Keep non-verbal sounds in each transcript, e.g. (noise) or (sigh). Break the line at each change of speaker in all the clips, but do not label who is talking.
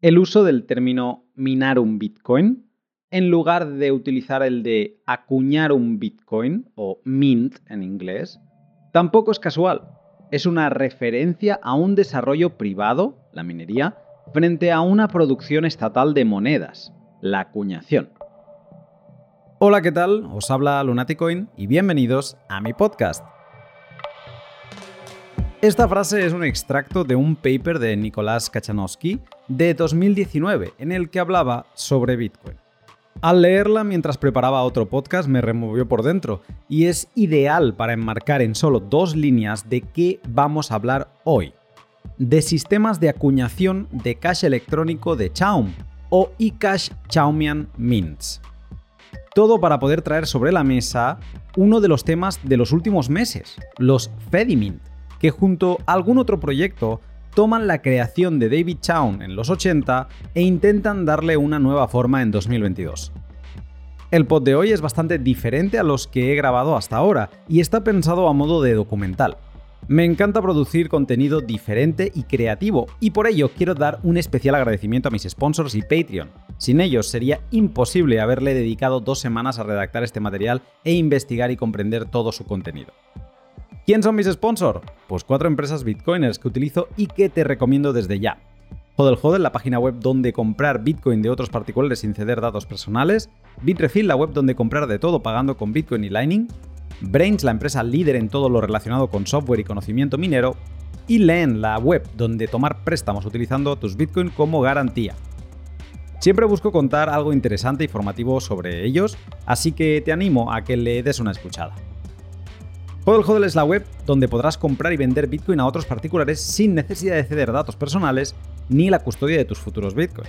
el uso del término minar un Bitcoin en lugar de utilizar el de acuñar un Bitcoin o mint en inglés, tampoco es casual. Es una referencia a un desarrollo privado, la minería, frente a una producción estatal de monedas, la acuñación. Hola, ¿qué tal? Os habla Lunaticoin y bienvenidos a mi podcast. Esta frase es un extracto de un paper de Nicolás Kachanowski de 2019 en el que hablaba sobre Bitcoin. Al leerla mientras preparaba otro podcast me removió por dentro y es ideal para enmarcar en solo dos líneas de qué vamos a hablar hoy. De sistemas de acuñación de cash electrónico de Chaum o eCash Chaumian Mints. Todo para poder traer sobre la mesa uno de los temas de los últimos meses, los Fedimint que junto a algún otro proyecto toman la creación de David Chown en los 80 e intentan darle una nueva forma en 2022. El pod de hoy es bastante diferente a los que he grabado hasta ahora y está pensado a modo de documental. Me encanta producir contenido diferente y creativo y por ello quiero dar un especial agradecimiento a mis sponsors y Patreon. Sin ellos sería imposible haberle dedicado dos semanas a redactar este material e investigar y comprender todo su contenido. ¿Quién son mis sponsors? Pues cuatro empresas bitcoiners que utilizo y que te recomiendo desde ya. Hodel Hodel, la página web donde comprar Bitcoin de otros particulares sin ceder datos personales. Bitrefill, la web donde comprar de todo pagando con Bitcoin y Lightning. Brains, la empresa líder en todo lo relacionado con software y conocimiento minero. Y Len, la web donde tomar préstamos utilizando tus Bitcoin como garantía. Siempre busco contar algo interesante y formativo sobre ellos, así que te animo a que le des una escuchada. Hodl Hodl es la web donde podrás comprar y vender Bitcoin a otros particulares sin necesidad de ceder datos personales ni la custodia de tus futuros Bitcoin.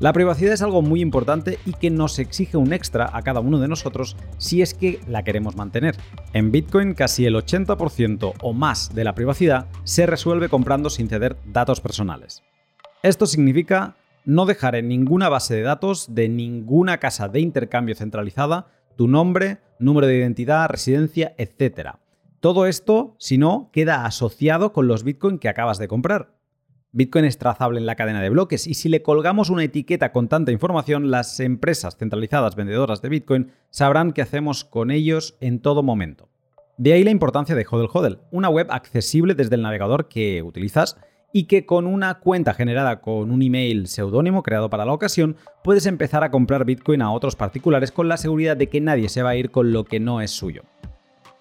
La privacidad es algo muy importante y que nos exige un extra a cada uno de nosotros si es que la queremos mantener. En Bitcoin casi el 80% o más de la privacidad se resuelve comprando sin ceder datos personales. Esto significa no dejar en ninguna base de datos de ninguna casa de intercambio centralizada tu nombre, número de identidad, residencia, etc. Todo esto, si no, queda asociado con los Bitcoin que acabas de comprar. Bitcoin es trazable en la cadena de bloques y si le colgamos una etiqueta con tanta información, las empresas centralizadas vendedoras de Bitcoin sabrán qué hacemos con ellos en todo momento. De ahí la importancia de Hodel Hodel, una web accesible desde el navegador que utilizas y que con una cuenta generada con un email seudónimo creado para la ocasión puedes empezar a comprar Bitcoin a otros particulares con la seguridad de que nadie se va a ir con lo que no es suyo.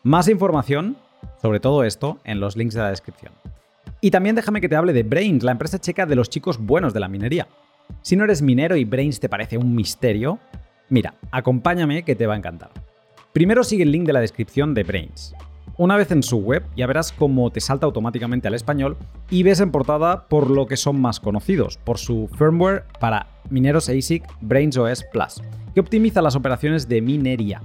Más información sobre todo esto en los links de la descripción. Y también déjame que te hable de Brains, la empresa checa de los chicos buenos de la minería. Si no eres minero y Brains te parece un misterio, mira, acompáñame que te va a encantar. Primero sigue el link de la descripción de Brains. Una vez en su web ya verás cómo te salta automáticamente al español y ves en portada por lo que son más conocidos, por su firmware para mineros ASIC Brains OS Plus, que optimiza las operaciones de minería.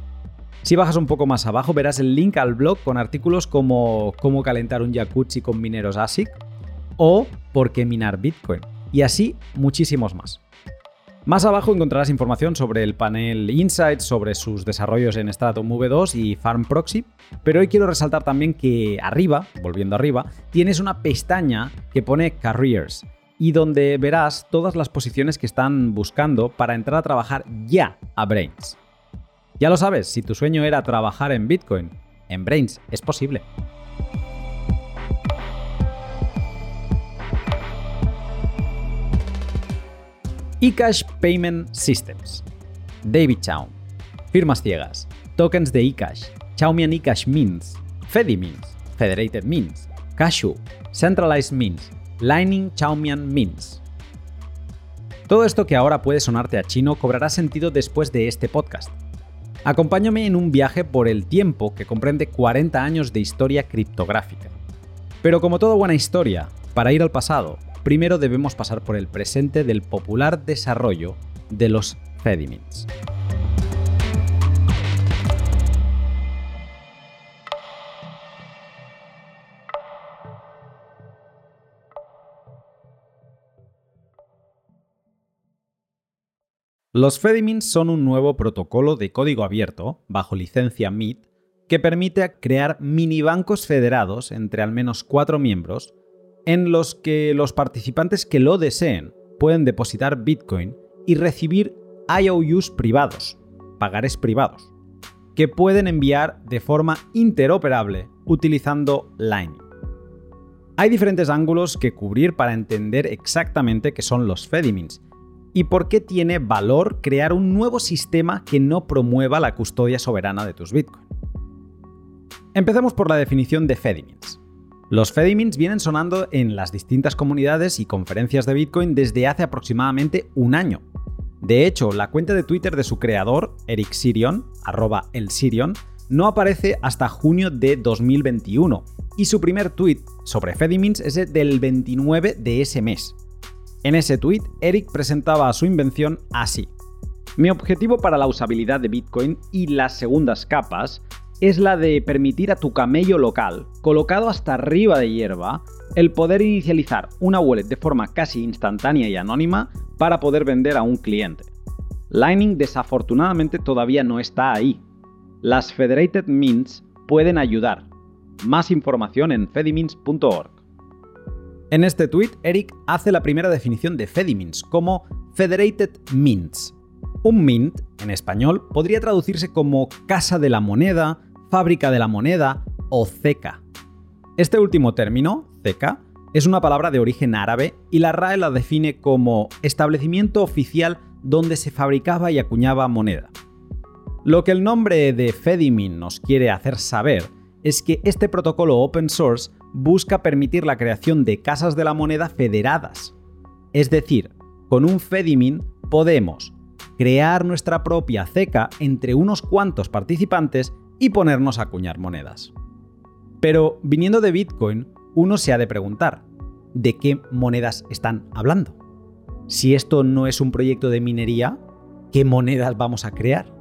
Si bajas un poco más abajo verás el link al blog con artículos como cómo calentar un jacuzzi con mineros ASIC o por qué minar Bitcoin y así muchísimos más. Más abajo encontrarás información sobre el panel Insights, sobre sus desarrollos en Stratum V2 y Farm Proxy, pero hoy quiero resaltar también que arriba, volviendo arriba, tienes una pestaña que pone Careers y donde verás todas las posiciones que están buscando para entrar a trabajar ya a Brains. Ya lo sabes, si tu sueño era trabajar en Bitcoin, en Brains es posible. eCash Payment Systems. David Chow. Firmas ciegas. Tokens de eCash. Chaumian eCash Means. Fedimins. Federated Means. Cashu. Centralized Means. Lightning Chaumian Means. Todo esto que ahora puede sonarte a chino cobrará sentido después de este podcast. Acompáñame en un viaje por el tiempo que comprende 40 años de historia criptográfica. Pero como toda buena historia, para ir al pasado, primero debemos pasar por el presente del popular desarrollo de los Fedimins. Los Fedimins son un nuevo protocolo de código abierto, bajo licencia MIT, que permite crear mini bancos federados entre al menos cuatro miembros, en los que los participantes que lo deseen pueden depositar Bitcoin y recibir IOUs privados, pagares privados, que pueden enviar de forma interoperable utilizando Lightning. Hay diferentes ángulos que cubrir para entender exactamente qué son los Fedimins y por qué tiene valor crear un nuevo sistema que no promueva la custodia soberana de tus Bitcoin. Empecemos por la definición de Fedimins. Los Fedimins vienen sonando en las distintas comunidades y conferencias de Bitcoin desde hace aproximadamente un año. De hecho, la cuenta de Twitter de su creador, Eric Sirion, arroba el Sirion, no aparece hasta junio de 2021 y su primer tweet sobre Fedimins es del 29 de ese mes. En ese tweet, Eric presentaba su invención así. Mi objetivo para la usabilidad de Bitcoin y las segundas capas es la de permitir a tu camello local, colocado hasta arriba de hierba, el poder inicializar una wallet de forma casi instantánea y anónima para poder vender a un cliente. Lightning desafortunadamente todavía no está ahí. Las Federated Mints pueden ayudar. Más información en fedimins.org. En este tweet, Eric hace la primera definición de Fedimins como Federated Mints. Un mint, en español, podría traducirse como casa de la moneda, fábrica de la moneda o ceca. Este último término, ceca, es una palabra de origen árabe y la RAE la define como establecimiento oficial donde se fabricaba y acuñaba moneda. Lo que el nombre de Fedimin nos quiere hacer saber es que este protocolo open source busca permitir la creación de casas de la moneda federadas. Es decir, con un Fedimin podemos crear nuestra propia ceca entre unos cuantos participantes y ponernos a acuñar monedas. Pero viniendo de Bitcoin, uno se ha de preguntar, ¿de qué monedas están hablando? Si esto no es un proyecto de minería, ¿qué monedas vamos a crear?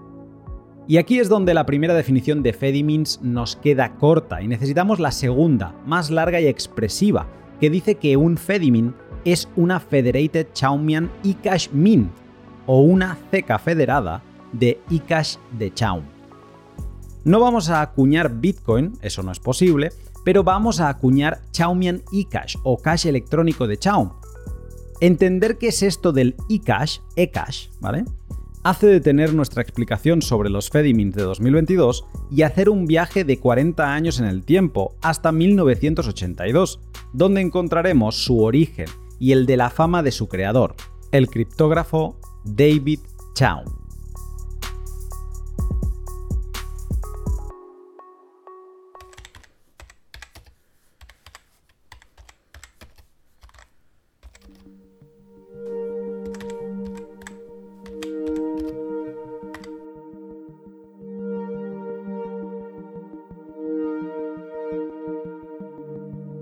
Y aquí es donde la primera definición de Fedimins nos queda corta y necesitamos la segunda, más larga y expresiva, que dice que un Fedimin es una Federated Chaumian eCash Mint o una ceca federada de eCash de Chaum. No vamos a acuñar Bitcoin, eso no es posible, pero vamos a acuñar Chaumian eCash o cash electrónico de Chaum. Entender qué es esto del eCash, eCash, ¿vale? Hace detener nuestra explicación sobre los Fedimins de 2022 y hacer un viaje de 40 años en el tiempo, hasta 1982, donde encontraremos su origen y el de la fama de su creador, el criptógrafo David Chaum.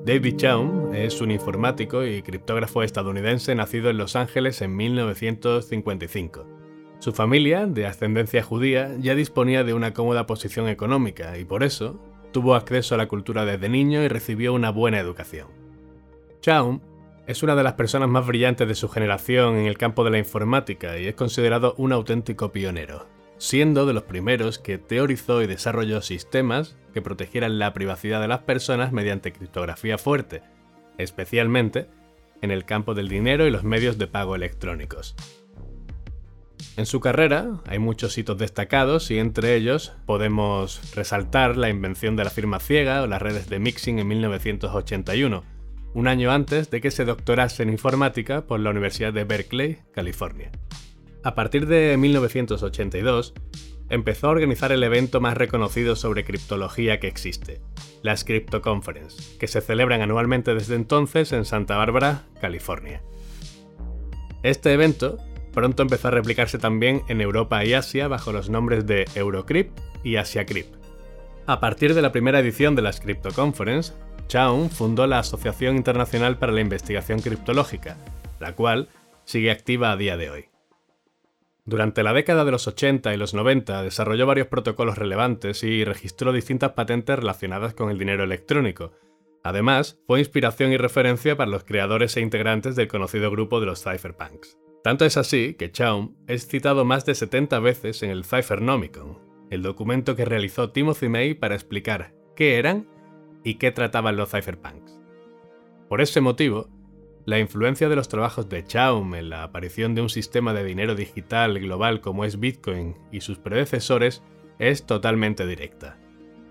David Chaum es un informático y criptógrafo estadounidense nacido en Los Ángeles en 1955. Su familia, de ascendencia judía, ya disponía de una cómoda posición económica y por eso tuvo acceso a la cultura desde niño y recibió una buena educación. Chaum es una de las personas más brillantes de su generación en el campo de la informática y es considerado un auténtico pionero siendo de los primeros que teorizó y desarrolló sistemas que protegieran la privacidad de las personas mediante criptografía fuerte, especialmente en el campo del dinero y los medios de pago electrónicos. En su carrera hay muchos hitos destacados y entre ellos podemos resaltar la invención de la firma ciega o las redes de mixing en 1981, un año antes de que se doctorase en informática por la Universidad de Berkeley, California. A partir de 1982, empezó a organizar el evento más reconocido sobre criptología que existe, las Crypto Conference, que se celebran anualmente desde entonces en Santa Bárbara, California. Este evento pronto empezó a replicarse también en Europa y Asia bajo los nombres de Eurocrypt y AsiaCrypt. A partir de la primera edición de las Crypto Conference, Chaun fundó la Asociación Internacional para la Investigación Criptológica, la cual sigue activa a día de hoy. Durante la década de los 80 y los 90 desarrolló varios protocolos relevantes y registró distintas patentes relacionadas con el dinero electrónico. Además, fue inspiración y referencia para los creadores e integrantes del conocido grupo de los cypherpunks. Tanto es así que Chaum es citado más de 70 veces en el Cyphernomicon, el documento que realizó Timothy May para explicar qué eran y qué trataban los cypherpunks. Por ese motivo, la influencia de los trabajos de Chaum en la aparición de un sistema de dinero digital global como es Bitcoin y sus predecesores es totalmente directa.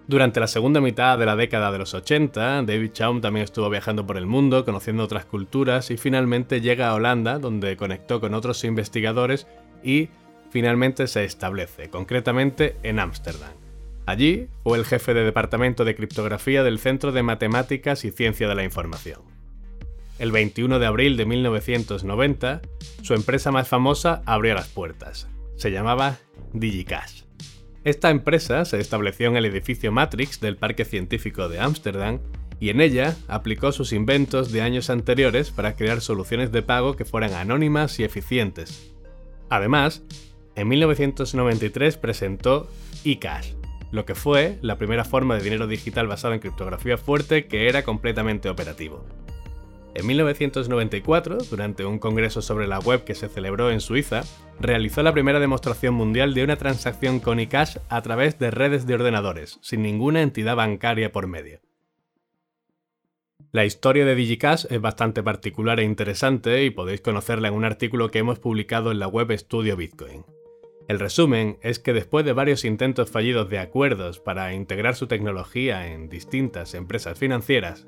Durante la segunda mitad de la década de los 80, David Chaum también estuvo viajando por el mundo, conociendo otras culturas y finalmente llega a Holanda, donde conectó con otros investigadores y finalmente se establece, concretamente en Ámsterdam. Allí fue el jefe de departamento de criptografía del Centro de Matemáticas y Ciencia de la Información. El 21 de abril de 1990, su empresa más famosa abrió las puertas. Se llamaba DigiCash. Esta empresa se estableció en el edificio Matrix del Parque Científico de Ámsterdam y en ella aplicó sus inventos de años anteriores para crear soluciones de pago que fueran anónimas y eficientes. Además, en 1993 presentó eCash, lo que fue la primera forma de dinero digital basada en criptografía fuerte que era completamente operativo. En 1994, durante un congreso sobre la web que se celebró en Suiza, realizó la primera demostración mundial de una transacción con eCash a través de redes de ordenadores, sin ninguna entidad bancaria por medio. La historia de DigiCash es bastante particular e interesante y podéis conocerla en un artículo que hemos publicado en la web Estudio Bitcoin. El resumen es que después de varios intentos fallidos de acuerdos para integrar su tecnología en distintas empresas financieras,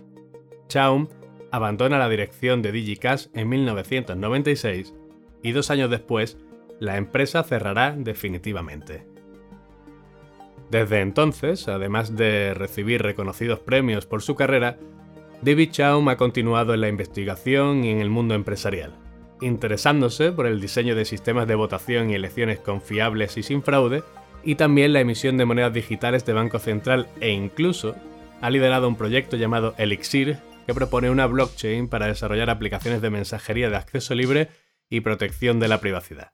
Chaum abandona la dirección de DigiCash en 1996 y dos años después la empresa cerrará definitivamente. Desde entonces, además de recibir reconocidos premios por su carrera, David Chaum ha continuado en la investigación y en el mundo empresarial, interesándose por el diseño de sistemas de votación y elecciones confiables y sin fraude, y también la emisión de monedas digitales de Banco Central e incluso ha liderado un proyecto llamado Elixir que propone una blockchain para desarrollar aplicaciones de mensajería de acceso libre y protección de la privacidad.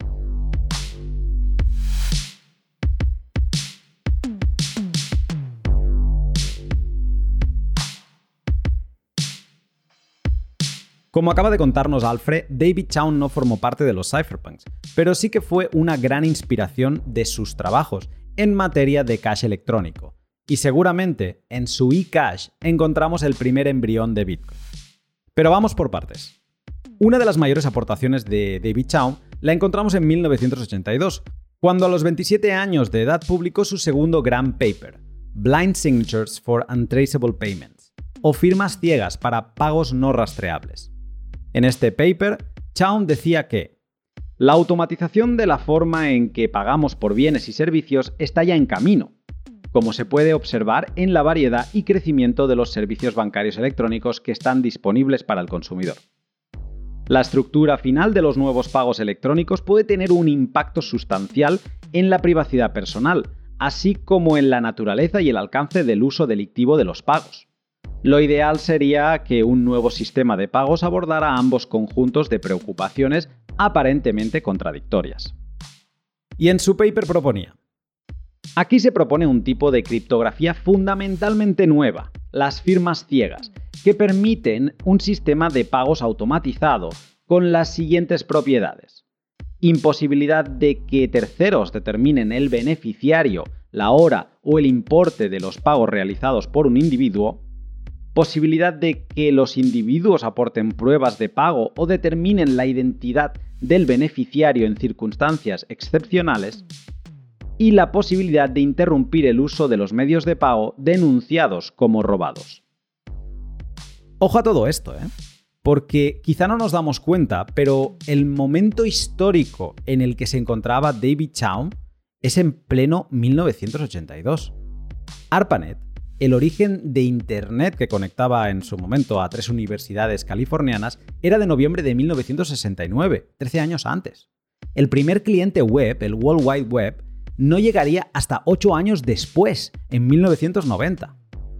Como acaba de contarnos Alfred, David Chaum no formó parte de los cypherpunks, pero sí que fue una gran inspiración de sus trabajos en materia de cash electrónico, y seguramente en su eCash encontramos el primer embrión de Bitcoin. Pero vamos por partes. Una de las mayores aportaciones de David Chaum la encontramos en 1982, cuando a los 27 años de edad publicó su segundo gran paper, Blind Signatures for Untraceable Payments, o firmas ciegas para pagos no rastreables. En este paper, Chaum decía que la automatización de la forma en que pagamos por bienes y servicios está ya en camino, como se puede observar en la variedad y crecimiento de los servicios bancarios electrónicos que están disponibles para el consumidor. La estructura final de los nuevos pagos electrónicos puede tener un impacto sustancial en la privacidad personal, así como en la naturaleza y el alcance del uso delictivo de los pagos. Lo ideal sería que un nuevo sistema de pagos abordara ambos conjuntos de preocupaciones aparentemente contradictorias. Y en su paper proponía, Aquí se propone un tipo de criptografía fundamentalmente nueva, las firmas ciegas, que permiten un sistema de pagos automatizado con las siguientes propiedades. Imposibilidad de que terceros determinen el beneficiario, la hora o el importe de los pagos realizados por un individuo. Posibilidad de que los individuos aporten pruebas de pago o determinen la identidad del beneficiario en circunstancias excepcionales y la posibilidad de interrumpir el uso de los medios de pago denunciados como robados. Ojo a todo esto, ¿eh? Porque quizá no nos damos cuenta, pero el momento histórico en el que se encontraba David Chaum es en pleno 1982. ARPANET, el origen de Internet que conectaba en su momento a tres universidades californianas, era de noviembre de 1969, 13 años antes. El primer cliente web, el World Wide Web, no llegaría hasta 8 años después, en 1990.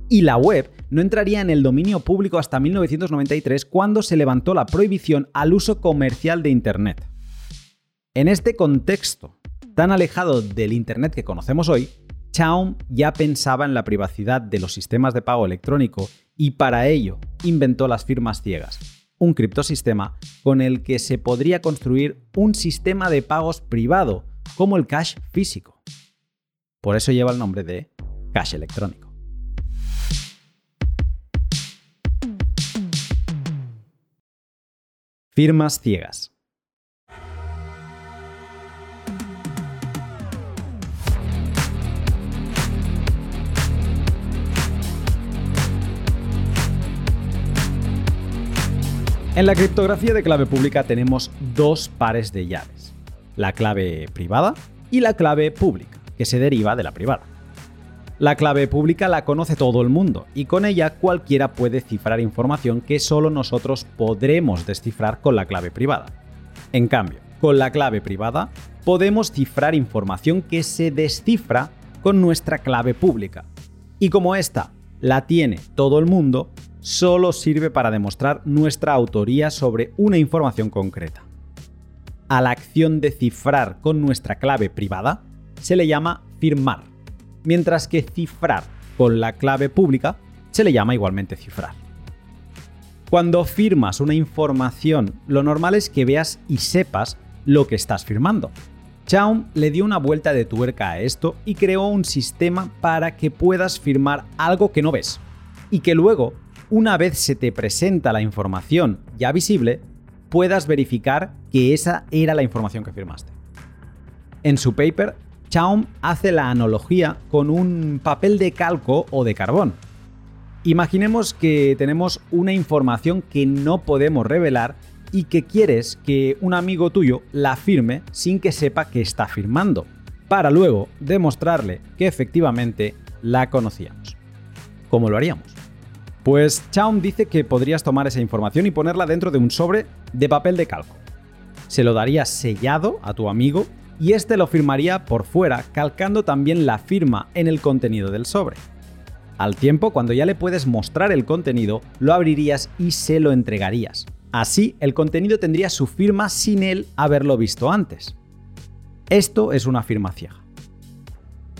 Y la web no entraría en el dominio público hasta 1993 cuando se levantó la prohibición al uso comercial de Internet. En este contexto, tan alejado del Internet que conocemos hoy, Chaum ya pensaba en la privacidad de los sistemas de pago electrónico y para ello inventó las firmas ciegas, un criptosistema con el que se podría construir un sistema de pagos privado como el cash físico. Por eso lleva el nombre de cash electrónico. Firmas ciegas. En la criptografía de clave pública tenemos dos pares de llaves, la clave privada y la clave pública, que se deriva de la privada. La clave pública la conoce todo el mundo y con ella cualquiera puede cifrar información que solo nosotros podremos descifrar con la clave privada. En cambio, con la clave privada podemos cifrar información que se descifra con nuestra clave pública. Y como esta la tiene todo el mundo, solo sirve para demostrar nuestra autoría sobre una información concreta. A la acción de cifrar con nuestra clave privada se le llama firmar, mientras que cifrar con la clave pública se le llama igualmente cifrar. Cuando firmas una información, lo normal es que veas y sepas lo que estás firmando. Chaum le dio una vuelta de tuerca a esto y creó un sistema para que puedas firmar algo que no ves y que luego una vez se te presenta la información ya visible, puedas verificar que esa era la información que firmaste. En su paper, Chaum hace la analogía con un papel de calco o de carbón. Imaginemos que tenemos una información que no podemos revelar y que quieres que un amigo tuyo la firme sin que sepa que está firmando, para luego demostrarle que efectivamente la conocíamos. ¿Cómo lo haríamos? Pues Chaum dice que podrías tomar esa información y ponerla dentro de un sobre de papel de calco. Se lo darías sellado a tu amigo y este lo firmaría por fuera, calcando también la firma en el contenido del sobre. Al tiempo, cuando ya le puedes mostrar el contenido, lo abrirías y se lo entregarías. Así, el contenido tendría su firma sin él haberlo visto antes. Esto es una firma ciega.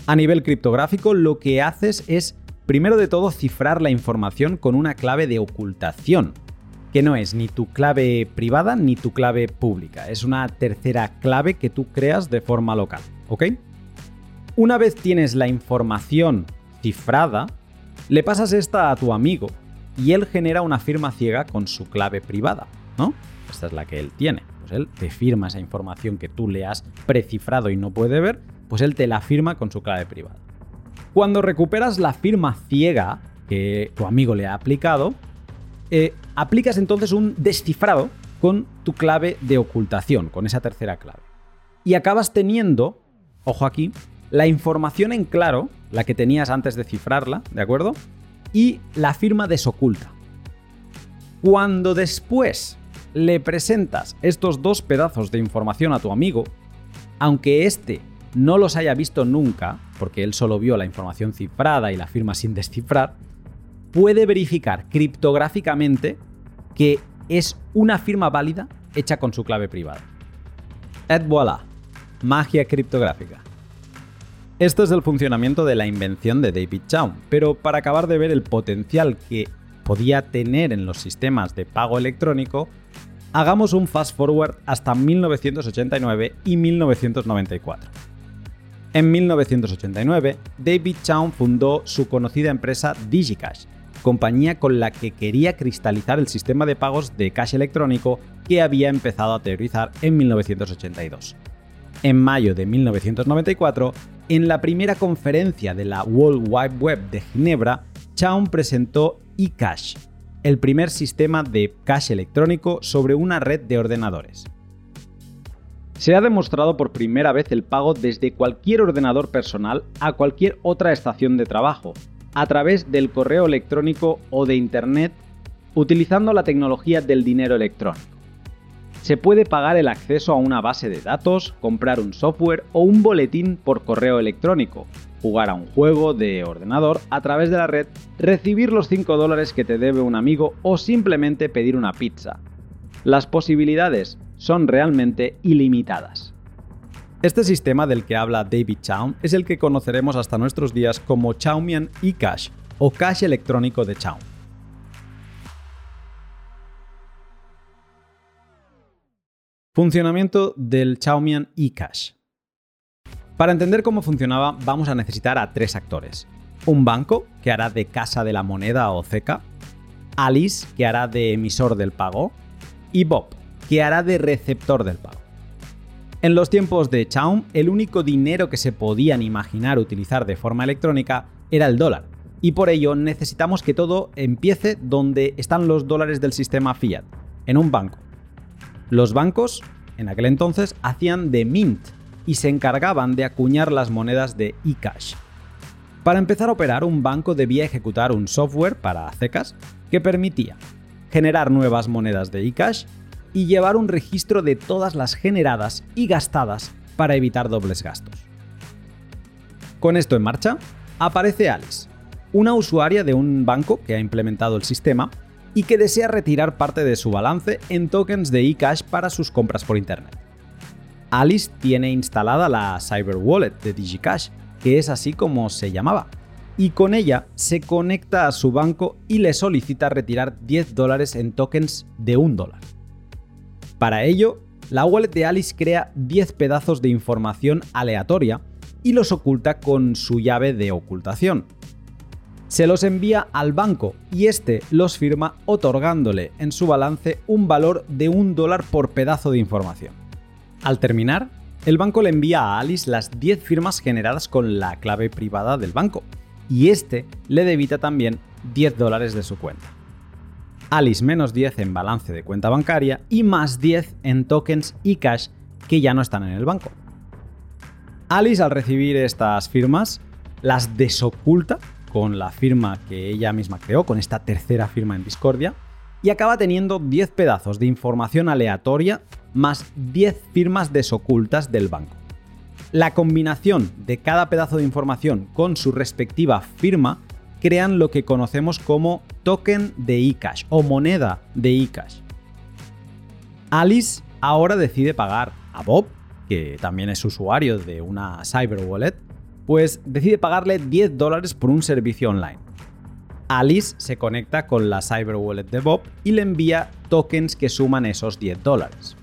A nivel criptográfico, lo que haces es Primero de todo, cifrar la información con una clave de ocultación, que no es ni tu clave privada ni tu clave pública, es una tercera clave que tú creas de forma local, ¿ok? Una vez tienes la información cifrada, le pasas esta a tu amigo y él genera una firma ciega con su clave privada, ¿no? Esta es la que él tiene. Pues él te firma esa información que tú le has precifrado y no puede ver, pues él te la firma con su clave privada. Cuando recuperas la firma ciega que tu amigo le ha aplicado, eh, aplicas entonces un descifrado con tu clave de ocultación, con esa tercera clave. Y acabas teniendo, ojo aquí, la información en claro, la que tenías antes de cifrarla, ¿de acuerdo? Y la firma desoculta. Cuando después le presentas estos dos pedazos de información a tu amigo, aunque éste no los haya visto nunca, porque él solo vio la información cifrada y la firma sin descifrar, puede verificar criptográficamente que es una firma válida hecha con su clave privada. Et voilà, magia criptográfica. Esto es el funcionamiento de la invención de David Chaum, pero para acabar de ver el potencial que podía tener en los sistemas de pago electrónico, hagamos un fast forward hasta 1989 y 1994. En 1989, David Chaum fundó su conocida empresa DigiCash, compañía con la que quería cristalizar el sistema de pagos de cash electrónico que había empezado a teorizar en 1982. En mayo de 1994, en la primera conferencia de la World Wide Web de Ginebra, Chaum presentó eCash, el primer sistema de cash electrónico sobre una red de ordenadores. Se ha demostrado por primera vez el pago desde cualquier ordenador personal a cualquier otra estación de trabajo, a través del correo electrónico o de Internet, utilizando la tecnología del dinero electrónico. Se puede pagar el acceso a una base de datos, comprar un software o un boletín por correo electrónico, jugar a un juego de ordenador a través de la red, recibir los 5 dólares que te debe un amigo o simplemente pedir una pizza. Las posibilidades son realmente ilimitadas. Este sistema del que habla David Chaum es el que conoceremos hasta nuestros días como Chaumian eCash o cash electrónico de Chaum. Funcionamiento del Chaumian eCash. Para entender cómo funcionaba vamos a necesitar a tres actores. Un banco, que hará de casa de la moneda o CECA, Alice, que hará de emisor del pago, y Bob, que hará de receptor del pago. En los tiempos de Chaum, el único dinero que se podían imaginar utilizar de forma electrónica era el dólar, y por ello necesitamos que todo empiece donde están los dólares del sistema fiat, en un banco. Los bancos, en aquel entonces, hacían de mint y se encargaban de acuñar las monedas de eCash. Para empezar a operar, un banco debía ejecutar un software para CECAS que permitía generar nuevas monedas de eCash y llevar un registro de todas las generadas y gastadas para evitar dobles gastos. Con esto en marcha, aparece Alice, una usuaria de un banco que ha implementado el sistema y que desea retirar parte de su balance en tokens de eCash para sus compras por Internet. Alice tiene instalada la Cyber Wallet de DigiCash, que es así como se llamaba, y con ella se conecta a su banco y le solicita retirar 10 dólares en tokens de 1 dólar. Para ello, la wallet de Alice crea 10 pedazos de información aleatoria y los oculta con su llave de ocultación. Se los envía al banco y este los firma otorgándole en su balance un valor de un dólar por pedazo de información. Al terminar, el banco le envía a Alice las 10 firmas generadas con la clave privada del banco y este le debita también 10 dólares de su cuenta. Alice menos 10 en balance de cuenta bancaria y más 10 en tokens y cash que ya no están en el banco. Alice al recibir estas firmas las desoculta con la firma que ella misma creó, con esta tercera firma en Discordia, y acaba teniendo 10 pedazos de información aleatoria más 10 firmas desocultas del banco. La combinación de cada pedazo de información con su respectiva firma crean lo que conocemos como token de eCash o moneda de eCash. Alice ahora decide pagar a Bob, que también es usuario de una Cyber Wallet, pues decide pagarle 10 dólares por un servicio online. Alice se conecta con la Cyber Wallet de Bob y le envía tokens que suman esos 10 dólares.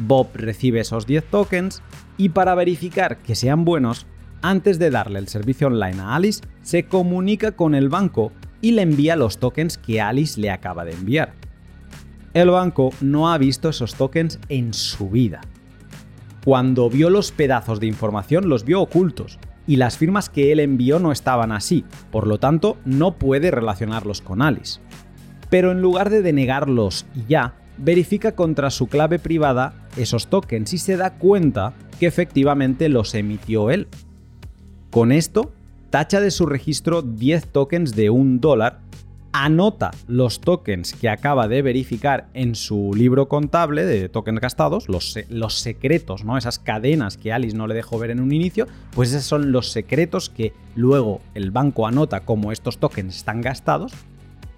Bob recibe esos 10 tokens y para verificar que sean buenos, antes de darle el servicio online a Alice, se comunica con el banco y le envía los tokens que Alice le acaba de enviar. El banco no ha visto esos tokens en su vida. Cuando vio los pedazos de información los vio ocultos y las firmas que él envió no estaban así, por lo tanto no puede relacionarlos con Alice. Pero en lugar de denegarlos y ya, verifica contra su clave privada esos tokens y se da cuenta que efectivamente los emitió él. Con esto, tacha de su registro 10 tokens de un dólar, anota los tokens que acaba de verificar en su libro contable de tokens gastados, los, secretos, ¿no? esas cadenas que Alice no le dejó ver en un inicio, pues esos son los secretos que luego el banco anota como estos tokens están gastados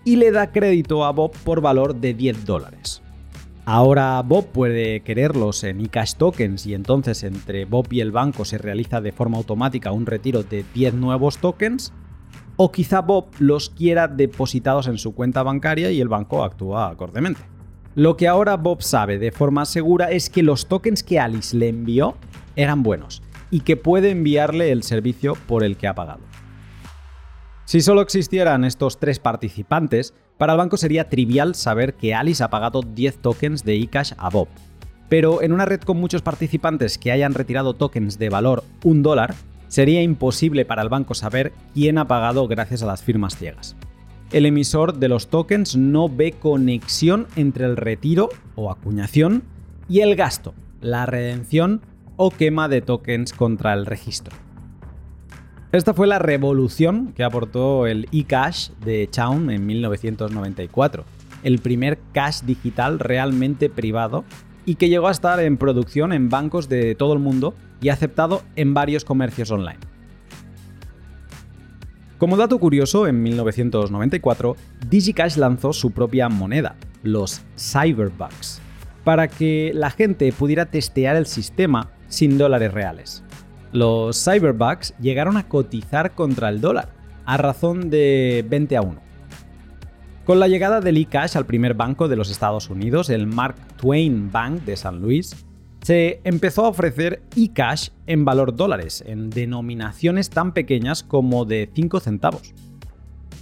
y le da crédito a Bob por valor de 10 dólares. Ahora Bob puede quererlos en eCash tokens y entonces entre Bob y el banco se realiza de forma automática un retiro de 10 nuevos tokens. O quizá Bob los quiera depositados en su cuenta bancaria y el banco actúa acordemente. Lo que ahora Bob sabe de forma segura es que los tokens que Alice le envió eran buenos y que puede enviarle el servicio por el que ha pagado. Si solo existieran estos tres participantes, para el banco sería trivial saber que Alice ha pagado 10 tokens de eCash a Bob. Pero en una red con muchos participantes que hayan retirado tokens de valor 1 dólar, sería imposible para el banco saber quién ha pagado gracias a las firmas ciegas. El emisor de los tokens no ve conexión entre el retiro o acuñación y el gasto, la redención o quema de tokens contra el registro. Esta fue la revolución que aportó el eCash de Chaum en 1994, el primer cash digital realmente privado y que llegó a estar en producción en bancos de todo el mundo y aceptado en varios comercios online. Como dato curioso, en 1994, DigiCash lanzó su propia moneda, los Cyberbucks, para que la gente pudiera testear el sistema sin dólares reales los cyberbucks llegaron a cotizar contra el dólar, a razón de 20 a 1. Con la llegada del eCash al primer banco de los Estados Unidos, el Mark Twain Bank de San Luis, se empezó a ofrecer eCash en valor dólares, en denominaciones tan pequeñas como de 5 centavos.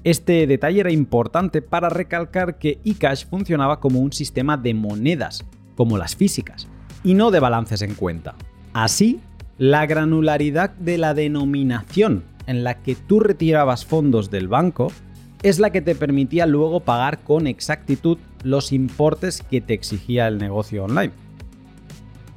Este detalle era importante para recalcar que eCash funcionaba como un sistema de monedas, como las físicas, y no de balances en cuenta. Así, la granularidad de la denominación en la que tú retirabas fondos del banco es la que te permitía luego pagar con exactitud los importes que te exigía el negocio online.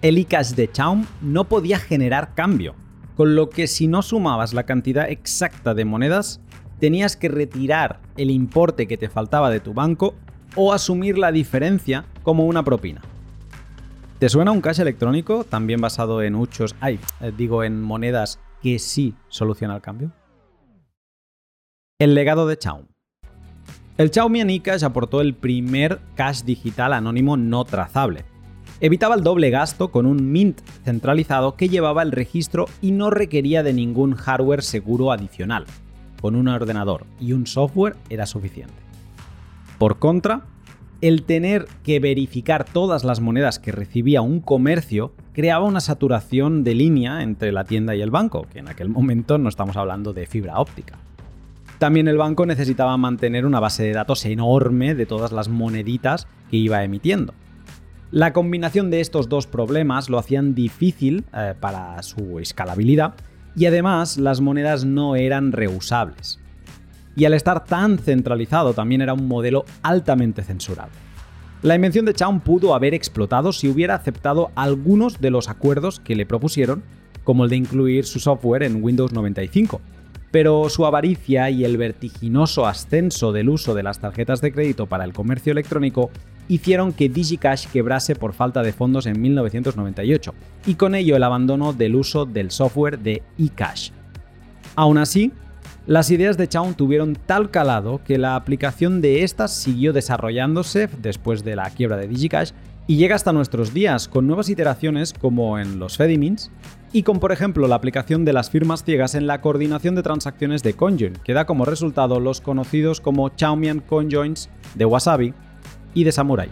El ICAS de Chaum no podía generar cambio, con lo que si no sumabas la cantidad exacta de monedas, tenías que retirar el importe que te faltaba de tu banco o asumir la diferencia como una propina. ¿Te suena un cash electrónico también basado en huchos, ay, eh, digo en monedas que sí soluciona el cambio? El legado de Chaum. El Xiaomi Anicash aportó el primer cash digital anónimo no trazable. Evitaba el doble gasto con un mint centralizado que llevaba el registro y no requería de ningún hardware seguro adicional. Con un ordenador y un software era suficiente. Por contra, el tener que verificar todas las monedas que recibía un comercio creaba una saturación de línea entre la tienda y el banco, que en aquel momento no estamos hablando de fibra óptica. También el banco necesitaba mantener una base de datos enorme de todas las moneditas que iba emitiendo. La combinación de estos dos problemas lo hacían difícil eh, para su escalabilidad y además las monedas no eran reusables. Y al estar tan centralizado también era un modelo altamente censurable. La invención de Chaum pudo haber explotado si hubiera aceptado algunos de los acuerdos que le propusieron, como el de incluir su software en Windows 95, pero su avaricia y el vertiginoso ascenso del uso de las tarjetas de crédito para el comercio electrónico hicieron que DigiCash quebrase por falta de fondos en 1998 y con ello el abandono del uso del software de eCash. Aún así, las ideas de Chaun tuvieron tal calado que la aplicación de estas siguió desarrollándose después de la quiebra de DigiCash y llega hasta nuestros días con nuevas iteraciones como en los Fedimins y con por ejemplo la aplicación de las firmas ciegas en la coordinación de transacciones de CoinJoin, que da como resultado los conocidos como Chaumian CoinJoins de Wasabi y de Samurai.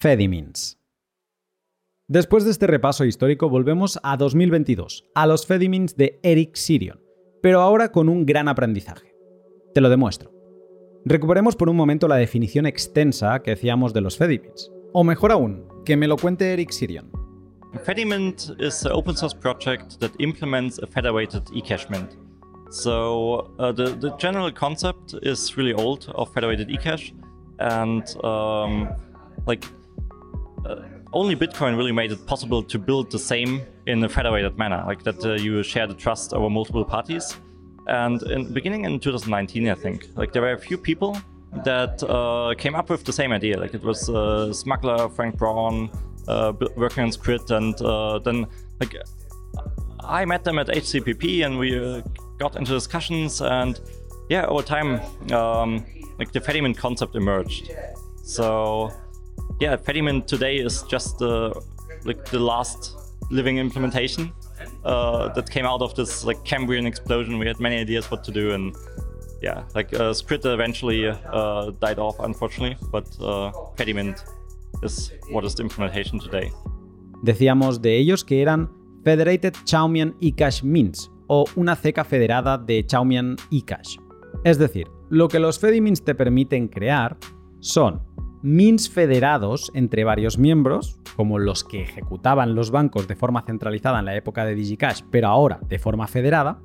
Fedimins. Después de este repaso histórico volvemos a 2022, a los Fedimins de Eric Sirion, pero ahora con un gran aprendizaje. Te lo demuestro. Recuperemos por un momento la definición extensa que hacíamos de los Fedimins. O mejor aún, que me lo cuente Eric Sirion.
Fedimint is an open source project that implements a federated eCash mint. So uh, the, the general concept is really old of federated eCash, and um, like uh, only Bitcoin really made it possible to build the same in a federated manner, like that uh, you share the trust over multiple parties. And in beginning in 2019, I think, like there were a few people that uh, came up with the same idea. Like it was uh, Smuggler, Frank Braun, uh, working on Squid, and uh, then like I met them at HCPP and we uh, got into discussions. And yeah, over time, um, like the Fedimint concept emerged. So yeah, Fedimint today is just like the last living implementation uh, that came out of this like Cambrian explosion. We had many ideas what to do, and yeah, like uh, eventually uh, died off, unfortunately, but uh, Pediment is what is the implementation today.
Decíamos de ellos que eran Federated Chaumian eCash Mints o una ceca federada de Chaumian eCash. Es decir, lo que los Fedimins te permiten crear son mints federados entre varios miembros, como los que ejecutaban los bancos de forma centralizada en la época de DigiCash, pero ahora de forma federada,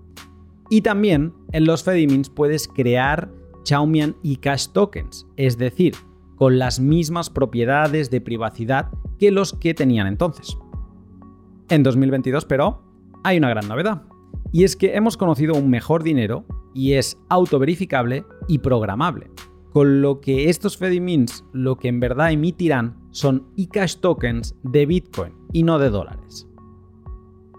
y también en los Fedimins puedes crear Chaumian y Cash tokens, es decir, con las mismas propiedades de privacidad que los que tenían entonces. En 2022, pero, hay una gran novedad, y es que hemos conocido un mejor dinero y es autoverificable y programable, con lo que estos Fedimins lo que en verdad emitirán son eCash tokens de Bitcoin y no de dólares.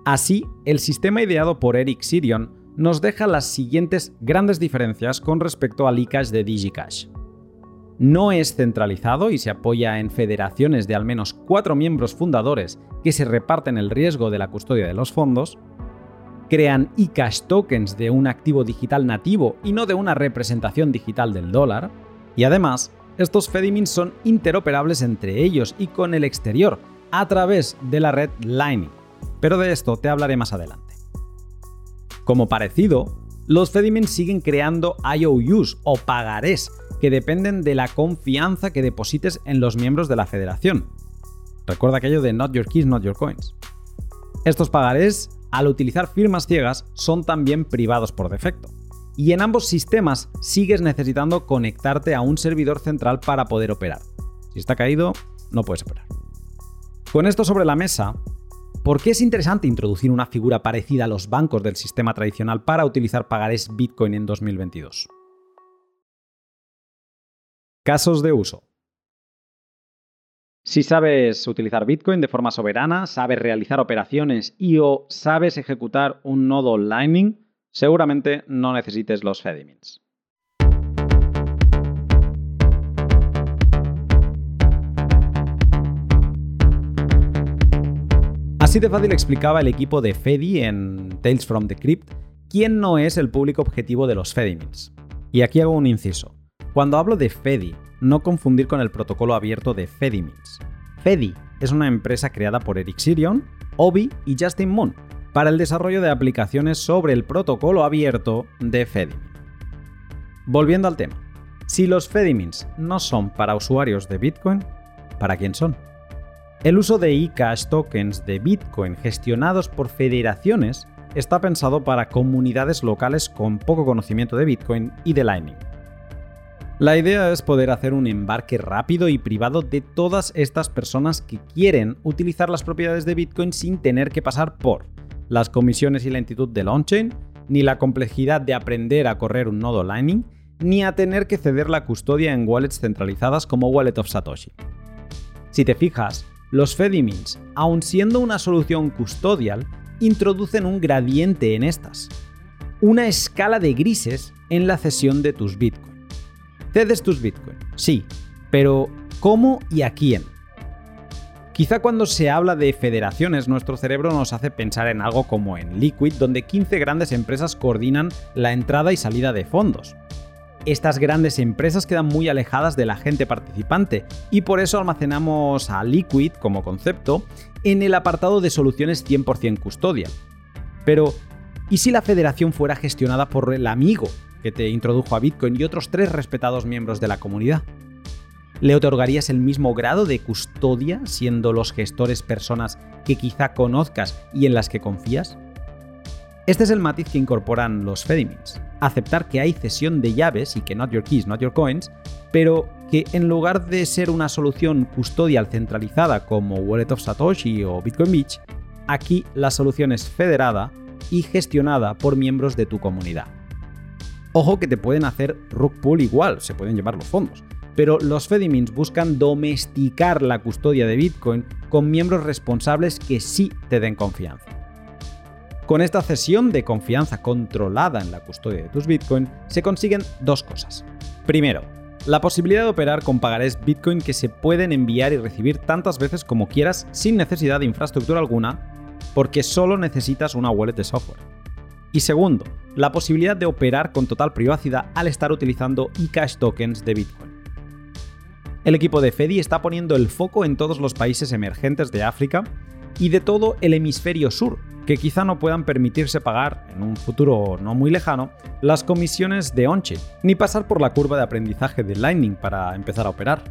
Así, el sistema ideado por Eric Sirion nos deja las siguientes grandes diferencias con respecto al eCash de DigiCash. No es centralizado y se apoya en federaciones de al menos cuatro miembros fundadores que se reparten el riesgo de la custodia de los fondos, crean eCash tokens de un activo digital nativo y no de una representación digital del dólar, y además, estos Fedimins son interoperables entre ellos y con el exterior a través de la red Lightning. Pero de esto te hablaré más adelante. Como parecido, los Fedimins siguen creando IOUs o pagarés que dependen de la confianza que deposites en los miembros de la federación. Recuerda aquello de not your keys, not your coins. Estos pagarés, al utilizar firmas ciegas, son también privados por defecto. Y en ambos sistemas sigues necesitando conectarte a un servidor central para poder operar. Si está caído, no puedes operar. Con esto sobre la mesa, ¿por qué es interesante introducir una figura parecida a los bancos del sistema tradicional para utilizar pagarés Bitcoin en 2022? Casos de uso. Si sabes utilizar Bitcoin de forma soberana, sabes realizar operaciones y o sabes ejecutar un nodo Lightning, seguramente no necesites los Fedimins. Así de fácil explicaba el equipo de Fedi en Tales from the Crypt quién no es el público objetivo de los Fedimins. Y aquí hago un inciso. Cuando hablo de Fedi, no confundir con el protocolo abierto de Fedimins. Fedi es una empresa creada por Eric Sirion, Obi y Justin Moon para el desarrollo de aplicaciones sobre el protocolo abierto de Fedimin. Volviendo al tema, si los Fedimins no son para usuarios de Bitcoin, ¿para quién son? El uso de eCash tokens de Bitcoin gestionados por federaciones está pensado para comunidades locales con poco conocimiento de Bitcoin y de Lightning. La idea es poder hacer un embarque rápido y privado de todas estas personas que quieren utilizar las propiedades de Bitcoin sin tener que pasar por las comisiones y lentitud del on-chain, ni la complejidad de aprender a correr un nodo Lightning, ni a tener que ceder la custodia en wallets centralizadas como Wallet of Satoshi. Si te fijas, los Fedimins, aun siendo una solución custodial, introducen un gradiente en estas. Una escala de grises en la cesión de tus Bitcoin. Cedes tus Bitcoin, sí, pero ¿cómo y a quién? Quizá cuando se habla de federaciones, nuestro cerebro nos hace pensar en algo como en Liquid, donde 15 grandes empresas coordinan la entrada y salida de fondos estas grandes empresas quedan muy alejadas de la gente participante y por eso almacenamos a Liquid como concepto en el apartado de soluciones 100% custodia. Pero, ¿y si la federación fuera gestionada por el amigo que te introdujo a Bitcoin y otros tres respetados miembros de la comunidad? ¿Le otorgarías el mismo grado de custodia siendo los gestores personas que quizá conozcas y en las que confías? Este es el matiz que incorporan los Fedimins. Aceptar que hay cesión de llaves y que not your keys, not your coins, pero que en lugar de ser una solución custodial centralizada como Wallet of Satoshi o Bitcoin Beach, aquí la solución es federada y gestionada por miembros de tu comunidad. Ojo que te pueden hacer rug pull igual, se pueden llevar los fondos, pero los Fedimins buscan domesticar la custodia de Bitcoin con miembros responsables que sí te den confianza. Con esta cesión de confianza controlada en la custodia de tus Bitcoin se consiguen dos cosas. Primero, la posibilidad de operar con pagarés Bitcoin que se pueden enviar y recibir tantas veces como quieras sin necesidad de infraestructura alguna, porque solo necesitas una wallet de software. Y segundo, la posibilidad de operar con total privacidad al estar utilizando eCash tokens de Bitcoin. El equipo de Fedi está poniendo el foco en todos los países emergentes de África y de todo el hemisferio sur, que quizá no puedan permitirse pagar, en un futuro no muy lejano, las comisiones de Onchain, ni pasar por la curva de aprendizaje de Lightning para empezar a operar.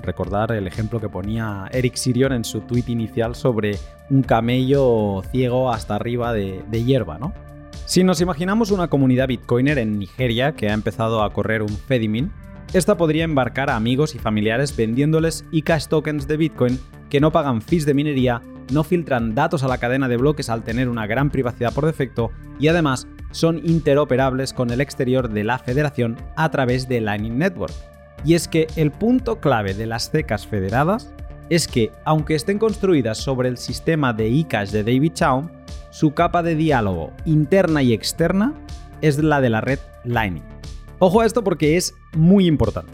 Recordar el ejemplo que ponía Eric Sirion en su tweet inicial sobre un camello ciego hasta arriba de, de hierba, ¿no? Si nos imaginamos una comunidad bitcoiner en Nigeria que ha empezado a correr un Fedimin, esta podría embarcar a amigos y familiares vendiéndoles e-cash tokens de Bitcoin que no pagan fees de minería no filtran datos a la cadena de bloques al tener una gran privacidad por defecto y además son interoperables con el exterior de la federación a través de Lightning Network. Y es que el punto clave de las CECAS federadas es que, aunque estén construidas sobre el sistema de eCash de David Chaum, su capa de diálogo interna y externa es la de la red Lightning. Ojo a esto porque es muy importante.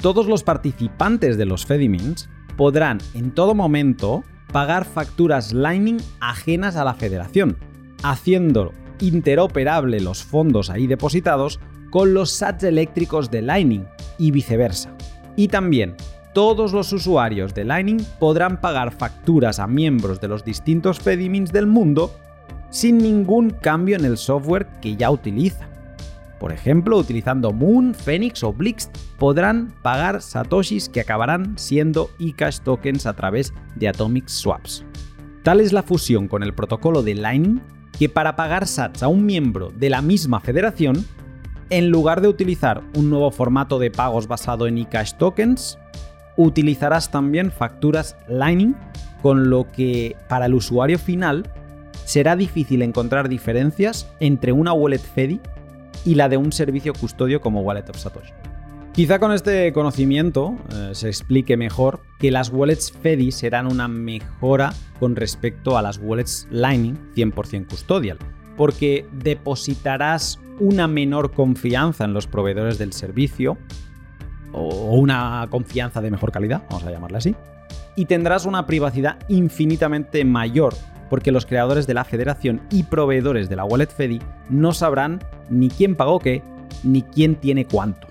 Todos los participantes de los Fedimins podrán en todo momento pagar facturas Lightning ajenas a la federación, haciendo interoperable los fondos ahí depositados con los sats eléctricos de Lightning y viceversa. Y también, todos los usuarios de Lightning podrán pagar facturas a miembros de los distintos Fedimins del mundo sin ningún cambio en el software que ya utilizan. Por ejemplo, utilizando Moon, Phoenix o Blix, podrán pagar satoshis que acabarán siendo eCash tokens a través de Atomic Swaps. Tal es la fusión con el protocolo de Lightning que para pagar sats a un miembro de la misma federación, en lugar de utilizar un nuevo formato de pagos basado en eCash tokens, utilizarás también facturas Lightning, con lo que para el usuario final será difícil encontrar diferencias entre una wallet FEDI y la de un servicio custodio como Wallet of Satoshi. Quizá con este conocimiento eh, se explique mejor que las wallets FEDI serán una mejora con respecto a las wallets Lightning 100% custodial, porque depositarás una menor confianza en los proveedores del servicio, o una confianza de mejor calidad, vamos a llamarla así, y tendrás una privacidad infinitamente mayor porque los creadores de la federación y proveedores de la wallet FEDI no sabrán ni quién pagó qué, ni quién tiene cuánto.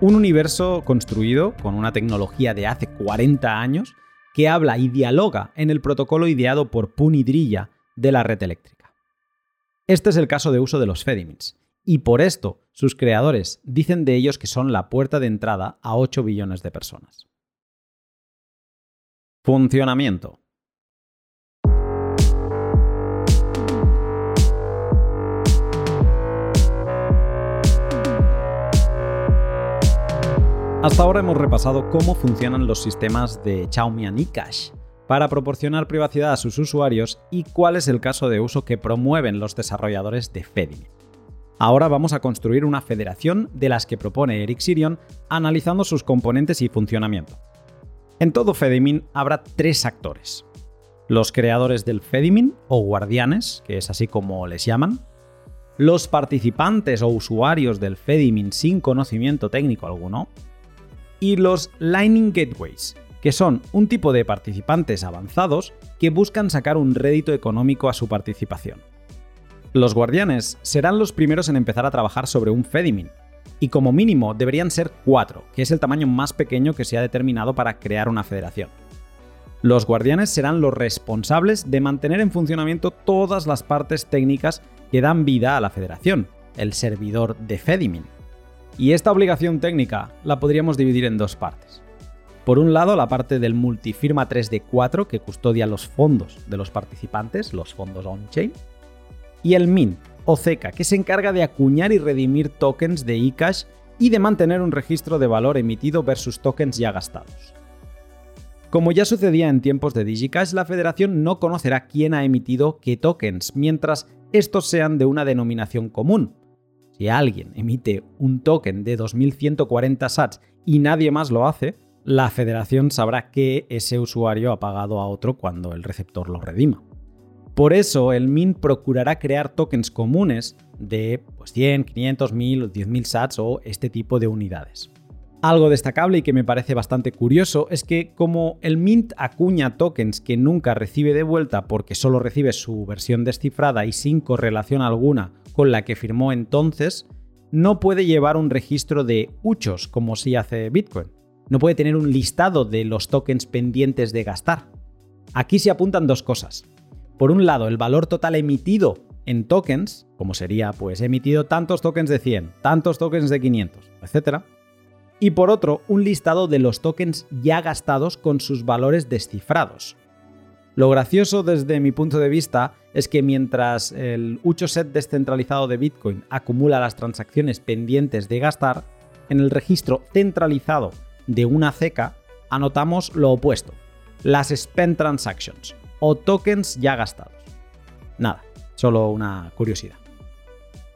Un universo construido con una tecnología de hace 40 años que habla y dialoga en el protocolo ideado por Punidrilla de la red eléctrica. Este es el caso de uso de los Fedimins, y por esto sus creadores dicen de ellos que son la puerta de entrada a 8 billones de personas. Funcionamiento. Hasta ahora hemos repasado cómo funcionan los sistemas de Xiaomi y Cash para proporcionar privacidad a sus usuarios y cuál es el caso de uso que promueven los desarrolladores de Fedimint. Ahora vamos a construir una federación de las que propone Eric Sirion analizando sus componentes y funcionamiento. En todo Fedimin habrá tres actores. Los creadores del Fedimin o guardianes, que es así como les llaman, los participantes o usuarios del Fedimin sin conocimiento técnico alguno, y los Lightning Gateways, que son un tipo de participantes avanzados que buscan sacar un rédito económico a su participación. Los guardianes serán los primeros en empezar a trabajar sobre un Fedimin, y como mínimo deberían ser cuatro, que es el tamaño más pequeño que se ha determinado para crear una federación. Los guardianes serán los responsables de mantener en funcionamiento todas las partes técnicas que dan vida a la federación, el servidor de Fedimin. Y esta obligación técnica la podríamos dividir en dos partes. Por un lado, la parte del multifirma 3D4 que custodia los fondos de los participantes, los fondos on-chain, y el Mint, o CECA, que se encarga de acuñar y redimir tokens de eCash y de mantener un registro de valor emitido versus tokens ya gastados. Como ya sucedía en tiempos de DigiCash, la federación no conocerá quién ha emitido qué tokens, mientras estos sean de una denominación común, si alguien emite un token de 2140 sats y nadie más lo hace, la federación sabrá que ese usuario ha pagado a otro cuando el receptor lo redima. Por eso el Mint procurará crear tokens comunes de 100, 500, 1000 o 10.000 sats o este tipo de unidades. Algo destacable y que me parece bastante curioso es que como el Mint acuña tokens que nunca recibe de vuelta porque solo recibe su versión descifrada y sin correlación alguna con la que firmó entonces, no puede llevar un registro de huchos como si hace Bitcoin. No puede tener un listado de los tokens pendientes de gastar. Aquí se apuntan dos cosas. Por un lado, el valor total emitido en tokens, como sería, pues emitido tantos tokens de 100, tantos tokens de 500, etc. Y por otro, un listado de los tokens ya gastados con sus valores descifrados. Lo gracioso desde mi punto de vista es que mientras el set descentralizado de Bitcoin acumula las transacciones pendientes de gastar, en el registro centralizado de una CECA anotamos lo opuesto, las spend transactions o tokens ya gastados. Nada, solo una curiosidad.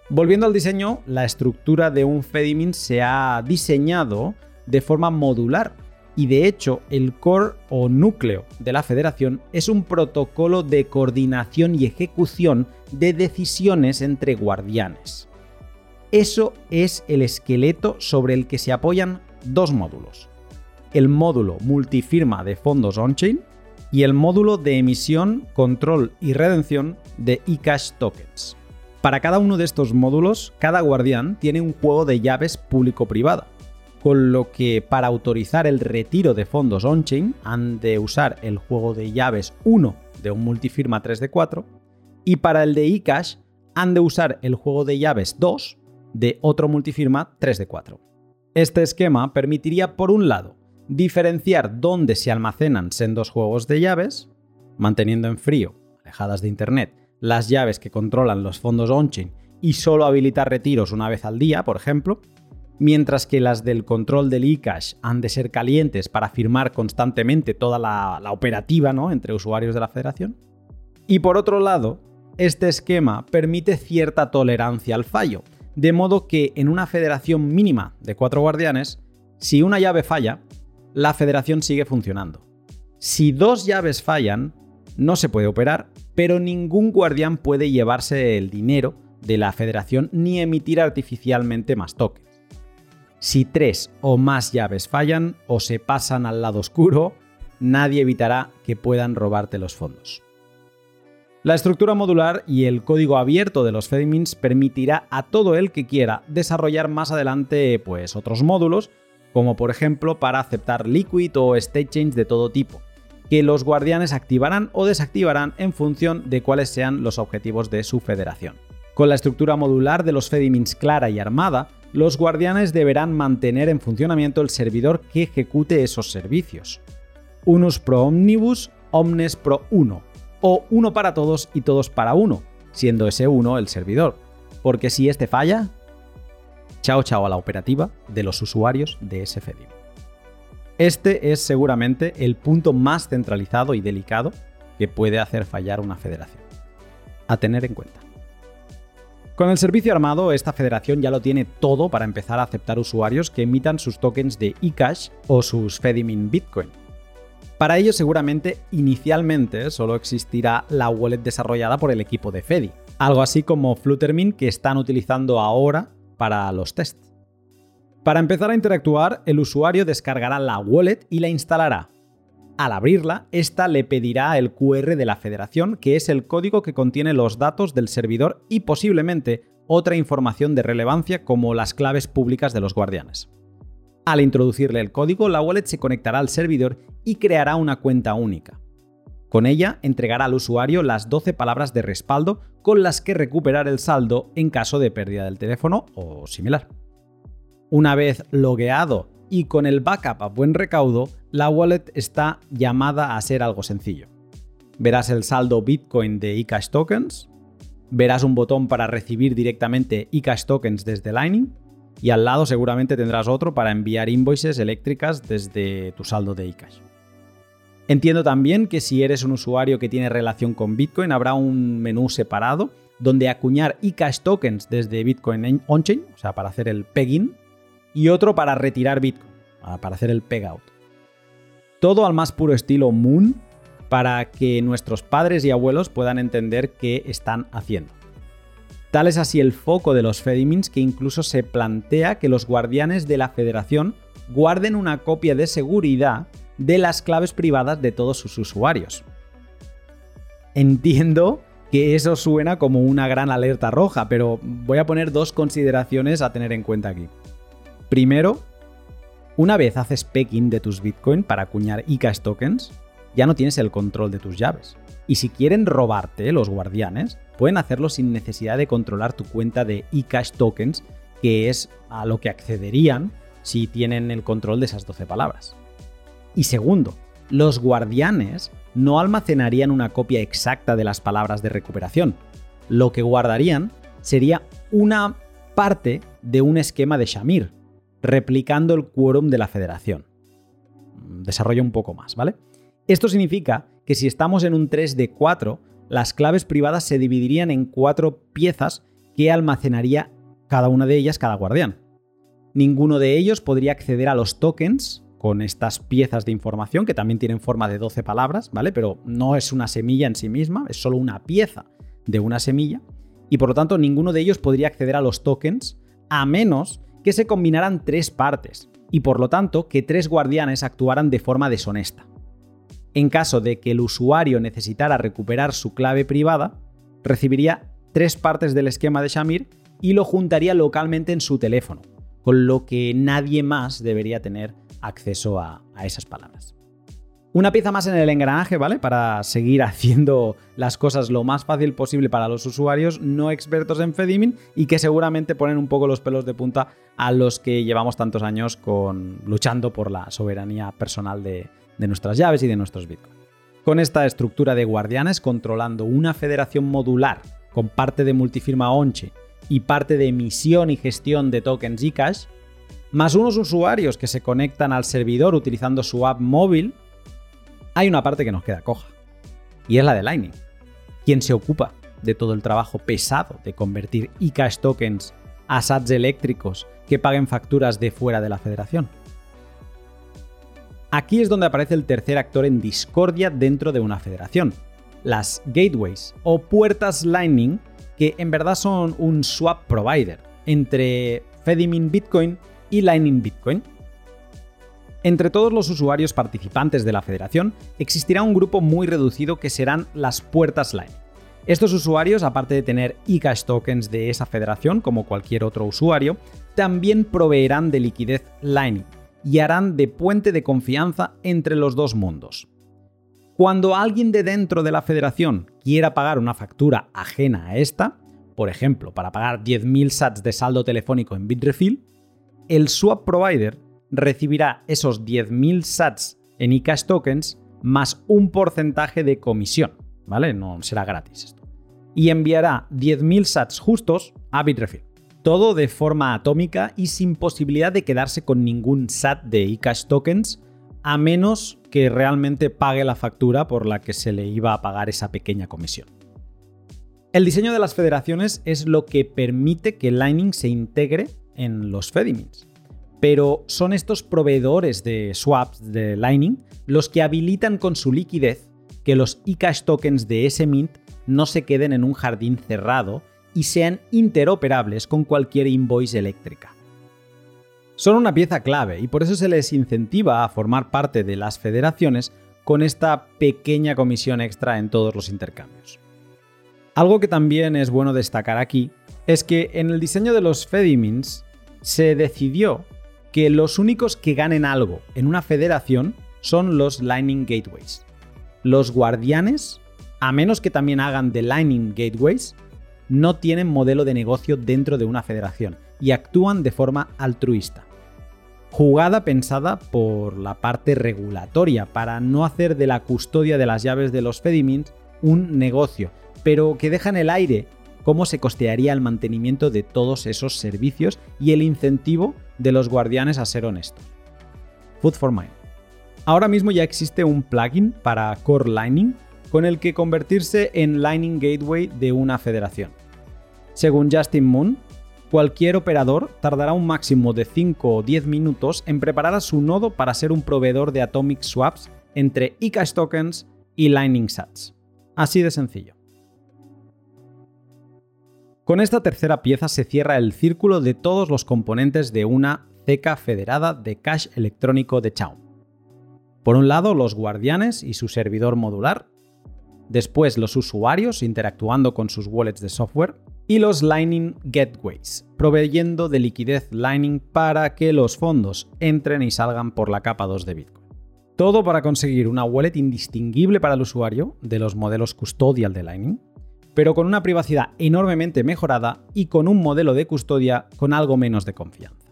Volviendo al diseño, la estructura de un Fedimin se ha diseñado de forma modular y de hecho el core o núcleo de la federación es un protocolo de coordinación y ejecución de decisiones entre guardianes. Eso es el esqueleto sobre el que se apoyan dos módulos. El módulo multifirma de fondos on-chain y el módulo de emisión, control y redención de eCash tokens. Para cada uno de estos módulos, cada guardián tiene un juego de llaves público-privada con lo que para autorizar el retiro de fondos on-chain han de usar el juego de llaves 1 de un multifirma 3D4 y para el de eCash han de usar el juego de llaves 2 de otro multifirma 3 de 4. Este esquema permitiría, por un lado, diferenciar dónde se almacenan sendos juegos de llaves, manteniendo en frío, alejadas de Internet, las llaves que controlan los fondos on-chain y solo habilitar retiros una vez al día, por ejemplo, mientras que las del control del eCash han de ser calientes para firmar constantemente toda la, operativa ¿no? entre usuarios de la federación. Y por otro lado, este esquema permite cierta tolerancia al fallo, de modo que en una federación mínima de cuatro guardianes, si una llave falla, la federación sigue funcionando. Si dos llaves fallan, no se puede operar, pero ningún guardián puede llevarse el dinero de la federación ni emitir artificialmente más tokens. Si tres o más llaves fallan o se pasan al lado oscuro, nadie evitará que puedan robarte los fondos. La estructura modular y el código abierto de los Fedimins permitirá a todo el que quiera desarrollar más adelante pues, otros módulos, como por ejemplo para aceptar Liquid o State Change de todo tipo, que los guardianes activarán o desactivarán en función de cuáles sean los objetivos de su federación. Con la estructura modular de los Fedimins clara y armada, los guardianes deberán mantener en funcionamiento el servidor que ejecute esos servicios. Unus pro omnibus, omnes pro uno, o uno para todos y todos para uno, siendo ese uno el servidor, porque si este falla, chao chao a la operativa de los usuarios de ese. Este es seguramente el punto más centralizado y delicado que puede hacer fallar una federación. A tener en cuenta. Con el servicio armado, esta federación ya lo tiene todo para empezar a aceptar usuarios que emitan sus tokens de eCash o sus Fedimin Bitcoin. Para ello, seguramente, inicialmente solo existirá la wallet desarrollada por el equipo de Fedi, algo así como Fluttermin que están utilizando ahora para los tests. Para empezar a interactuar, el usuario descargará la wallet y la instalará, al abrirla, esta le pedirá el QR de la federación, que es el código que contiene los datos del servidor y posiblemente otra información de relevancia como las claves públicas de los guardianes. Al introducirle el código, la wallet se conectará al servidor y creará una cuenta única. Con ella entregará al usuario las 12 palabras de respaldo con las que recuperar el saldo en caso de pérdida del teléfono o similar. Una vez logueado y con el backup a buen recaudo, la wallet está llamada a ser algo sencillo. Verás el saldo Bitcoin de eCash Tokens, verás un botón para recibir directamente eCash Tokens desde Lightning y al lado seguramente tendrás otro para enviar invoices eléctricas desde tu saldo de eCash. Entiendo también que si eres un usuario que tiene relación con Bitcoin habrá un menú separado donde acuñar eCash Tokens desde Bitcoin on-chain, o sea, para hacer el pegging, y otro para retirar Bitcoin, para hacer el pegout. Todo al más puro estilo Moon para que nuestros padres y abuelos puedan entender qué están haciendo. Tal es así el foco de los Fedimins que incluso se plantea que los guardianes de la federación guarden una copia de seguridad de las claves privadas de todos sus usuarios. Entiendo que eso suena como una gran alerta roja, pero voy a poner dos consideraciones a tener en cuenta aquí. Primero, una vez haces pecking de tus Bitcoin para acuñar eCash tokens, ya no tienes el control de tus llaves. Y si quieren robarte los guardianes, pueden hacerlo sin necesidad de controlar tu cuenta de eCash tokens, que es a lo que accederían si tienen el control de esas 12 palabras. Y segundo, los guardianes no almacenarían una copia exacta de las palabras de recuperación. Lo que guardarían sería una parte de un esquema de Shamir, replicando el quórum de la federación. Desarrollo un poco más, ¿vale? Esto significa que si estamos en un 3 de 4, las claves privadas se dividirían en cuatro piezas que almacenaría cada una de ellas cada guardián. Ninguno de ellos podría acceder a los tokens con estas piezas de información que también tienen forma de 12 palabras, ¿vale? Pero no es una semilla en sí misma, es solo una pieza de una semilla y por lo tanto ninguno de ellos podría acceder a los tokens a menos que se combinaran tres partes, y por lo tanto que tres guardianes actuaran de forma deshonesta. En caso de que el usuario necesitara recuperar su clave privada, recibiría tres partes del esquema de Shamir y lo juntaría localmente en su teléfono, con lo que nadie más debería tener acceso a, esas palabras. Una pieza más en el engranaje, ¿vale? Para seguir (laughs) haciendo las cosas lo más fácil posible para los usuarios no expertos en Fedimin y que seguramente ponen un poco los pelos de punta a los que llevamos tantos años con, luchando por la soberanía personal de, de nuestras llaves y de nuestros bitcoins. Con esta estructura de guardianes controlando una federación modular con parte de multifirma Onche y parte de emisión y gestión de tokens eCash, más unos usuarios que se conectan al servidor utilizando su app móvil, hay una parte que nos queda coja. Y es la de Lightning. Quien se ocupa de todo el trabajo pesado de convertir eCash tokens a SATs eléctricos que paguen facturas de fuera de la federación. Aquí es donde aparece el tercer actor en discordia dentro de una federación, las gateways o puertas Lightning, que en verdad son un swap provider entre Fedimin Bitcoin y Lightning Bitcoin. Entre todos los usuarios participantes de la federación existirá un grupo muy reducido que serán las puertas Lightning. Estos usuarios, aparte de tener eCash tokens de esa federación como cualquier otro usuario, también proveerán de liquidez Lightning y harán de puente de confianza entre los dos mundos. Cuando alguien de dentro de la federación quiera pagar una factura ajena a esta, por ejemplo, para pagar 10.000 sats de saldo telefónico en Bitrefill, el swap provider recibirá esos 10.000 sats en eCash tokens más un porcentaje de comisión, ¿vale? No será gratis esto. Y enviará 10.000 sats justos a Bitrefill. Todo de forma atómica y sin posibilidad de quedarse con ningún SAT de eCash tokens, a menos que realmente pague la factura por la que se le iba a pagar esa pequeña comisión. El diseño de las federaciones es lo que permite que Lightning se integre en los Fedimins pero son estos proveedores de swaps de Lightning los que habilitan con su liquidez que los eCash tokens de ese mint no se queden en un jardín cerrado y sean interoperables con cualquier invoice eléctrica. Son una pieza clave y por eso se les incentiva a formar parte de las federaciones con esta pequeña comisión extra en todos los intercambios. Algo que también es bueno destacar aquí es que en el diseño de los Fedimins se decidió que los únicos que ganen algo en una federación son los Lightning Gateways. Los guardianes, a menos que también hagan de Lightning Gateways, no tienen modelo de negocio dentro de una federación y actúan de forma altruista. Jugada pensada por la parte regulatoria para no hacer de la custodia de las llaves de los Fedimins un negocio, pero que deja en el aire cómo se costearía el mantenimiento de todos esos servicios y el incentivo de los guardianes a ser honestos. Food for Mind. Ahora mismo ya existe un plugin para Core Lightning con el que convertirse en Lightning Gateway de una federación. Según Justin Moon, cualquier operador tardará un máximo de 5 o 10 minutos en preparar a su nodo para ser un proveedor de Atomic Swaps entre eCash tokens y Lightning Sats. Así de sencillo. Con esta tercera pieza se cierra el círculo de todos los componentes de una ceca federada de cash electrónico de Chaum. Por un lado, los guardianes y su servidor modular, después los usuarios interactuando con sus wallets de software, y los Lightning Gateways, proveyendo de liquidez Lightning para que los fondos entren y salgan por la capa 2 de Bitcoin. Todo para conseguir una wallet indistinguible para el usuario de los modelos custodial de Lightning, pero con una privacidad enormemente mejorada y con un modelo de custodia con algo menos de confianza.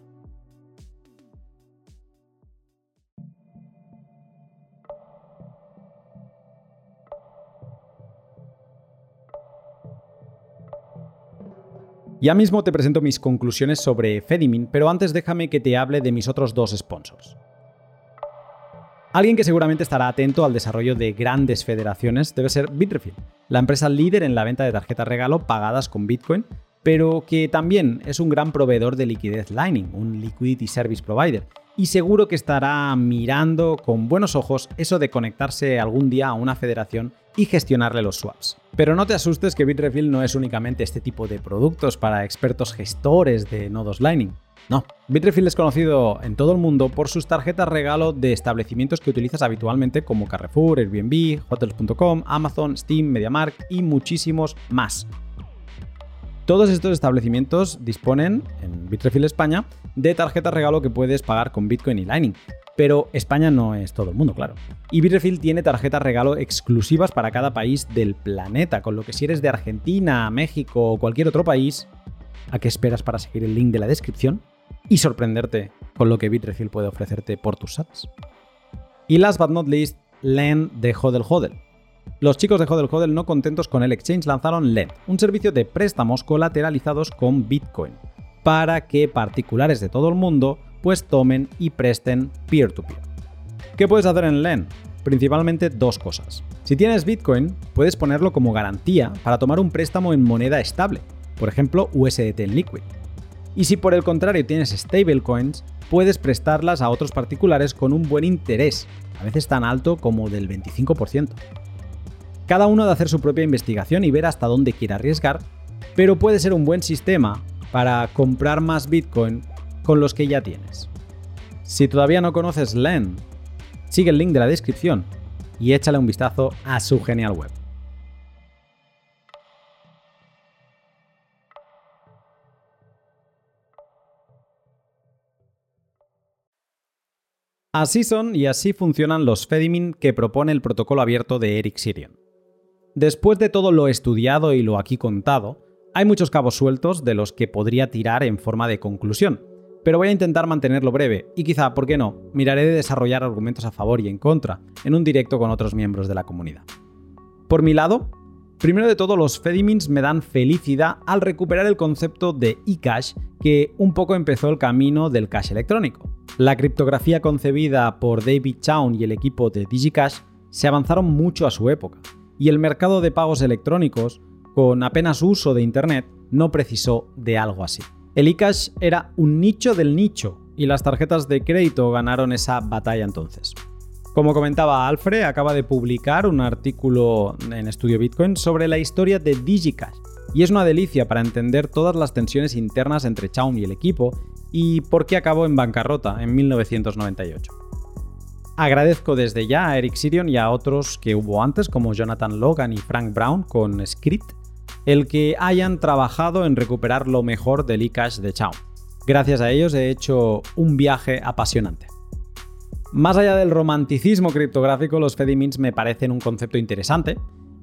Ya mismo te presento mis conclusiones sobre Fedimin, pero antes déjame que te hable de mis otros dos sponsors. Alguien que seguramente estará atento al desarrollo de grandes federaciones debe ser Bitrefill, la empresa líder en la venta de tarjetas regalo pagadas con Bitcoin, pero que también es un gran proveedor de liquidez Lightning, un liquidity service provider, y seguro que estará mirando con buenos ojos eso de conectarse algún día a una federación y gestionarle los swaps. Pero no te asustes que Bitrefill no es únicamente este tipo de productos para expertos gestores de nodos Lightning. No, Bitrefill es conocido en todo el mundo por sus tarjetas regalo de establecimientos que utilizas habitualmente como Carrefour, Airbnb, Hotels.com, Amazon, Steam, MediaMarkt y muchísimos más. Todos estos establecimientos disponen, en Bitrefill España, de tarjetas regalo que puedes pagar con Bitcoin y Lightning. Pero España no es todo el mundo, claro. Y Bitrefill tiene tarjetas regalo exclusivas para cada país del planeta, con lo que si eres de Argentina, México o cualquier otro país, ¿a qué esperas para seguir el link de la descripción y sorprenderte con lo que Bitrefill puede ofrecerte por tus sats? Y last but not least, LEN de Hodel Hodel. Los chicos de Hodel Hodel no contentos con el exchange lanzaron LEN, un servicio de préstamos colateralizados con Bitcoin, para que particulares de todo el mundo pues tomen y presten peer-to-peer. ¿Qué puedes hacer en LEN? Principalmente dos cosas. Si tienes Bitcoin, puedes ponerlo como garantía para tomar un préstamo en moneda estable, por ejemplo USDT en Liquid. Y si por el contrario tienes stablecoins, puedes prestarlas a otros particulares con un buen interés, a veces tan alto como del 25%. Cada uno de hacer su propia investigación y ver hasta dónde quiere arriesgar, pero puede ser un buen sistema para comprar más Bitcoin con los que ya tienes. Si todavía no conoces LEN, sigue el link de la descripción y échale un vistazo a su genial web. Así son y así funcionan los Fedimin que propone el protocolo abierto de Eric Sirion. Después de todo lo estudiado y lo aquí contado, hay muchos cabos sueltos de los que podría tirar en forma de conclusión, pero voy a intentar mantenerlo breve y quizá, ¿por qué no?, miraré de desarrollar argumentos a favor y en contra en un directo con otros miembros de la comunidad. Por mi lado, primero de todo los Fedimins me dan felicidad al recuperar el concepto de eCash que un poco empezó el camino del cash electrónico. La criptografía concebida por David Chown y el equipo de DigiCash se avanzaron mucho a su época, y el mercado de pagos electrónicos, con apenas uso de Internet, no precisó de algo así. El eCash era un nicho del nicho y las tarjetas de crédito ganaron esa batalla entonces. Como comentaba Alfred, acaba de publicar un artículo en Estudio Bitcoin sobre la historia de DigiCash y es una delicia para entender todas las tensiones internas entre Chaum y el equipo y por qué acabó en bancarrota en 1998. Agradezco desde ya a Eric Sirion y a otros que hubo antes como Jonathan Logan y Frank Brown con Script el que hayan trabajado en recuperar lo mejor del eCash de Chao. Gracias a ellos he hecho un viaje apasionante. Más allá del romanticismo criptográfico, los Fedimins me parecen un concepto interesante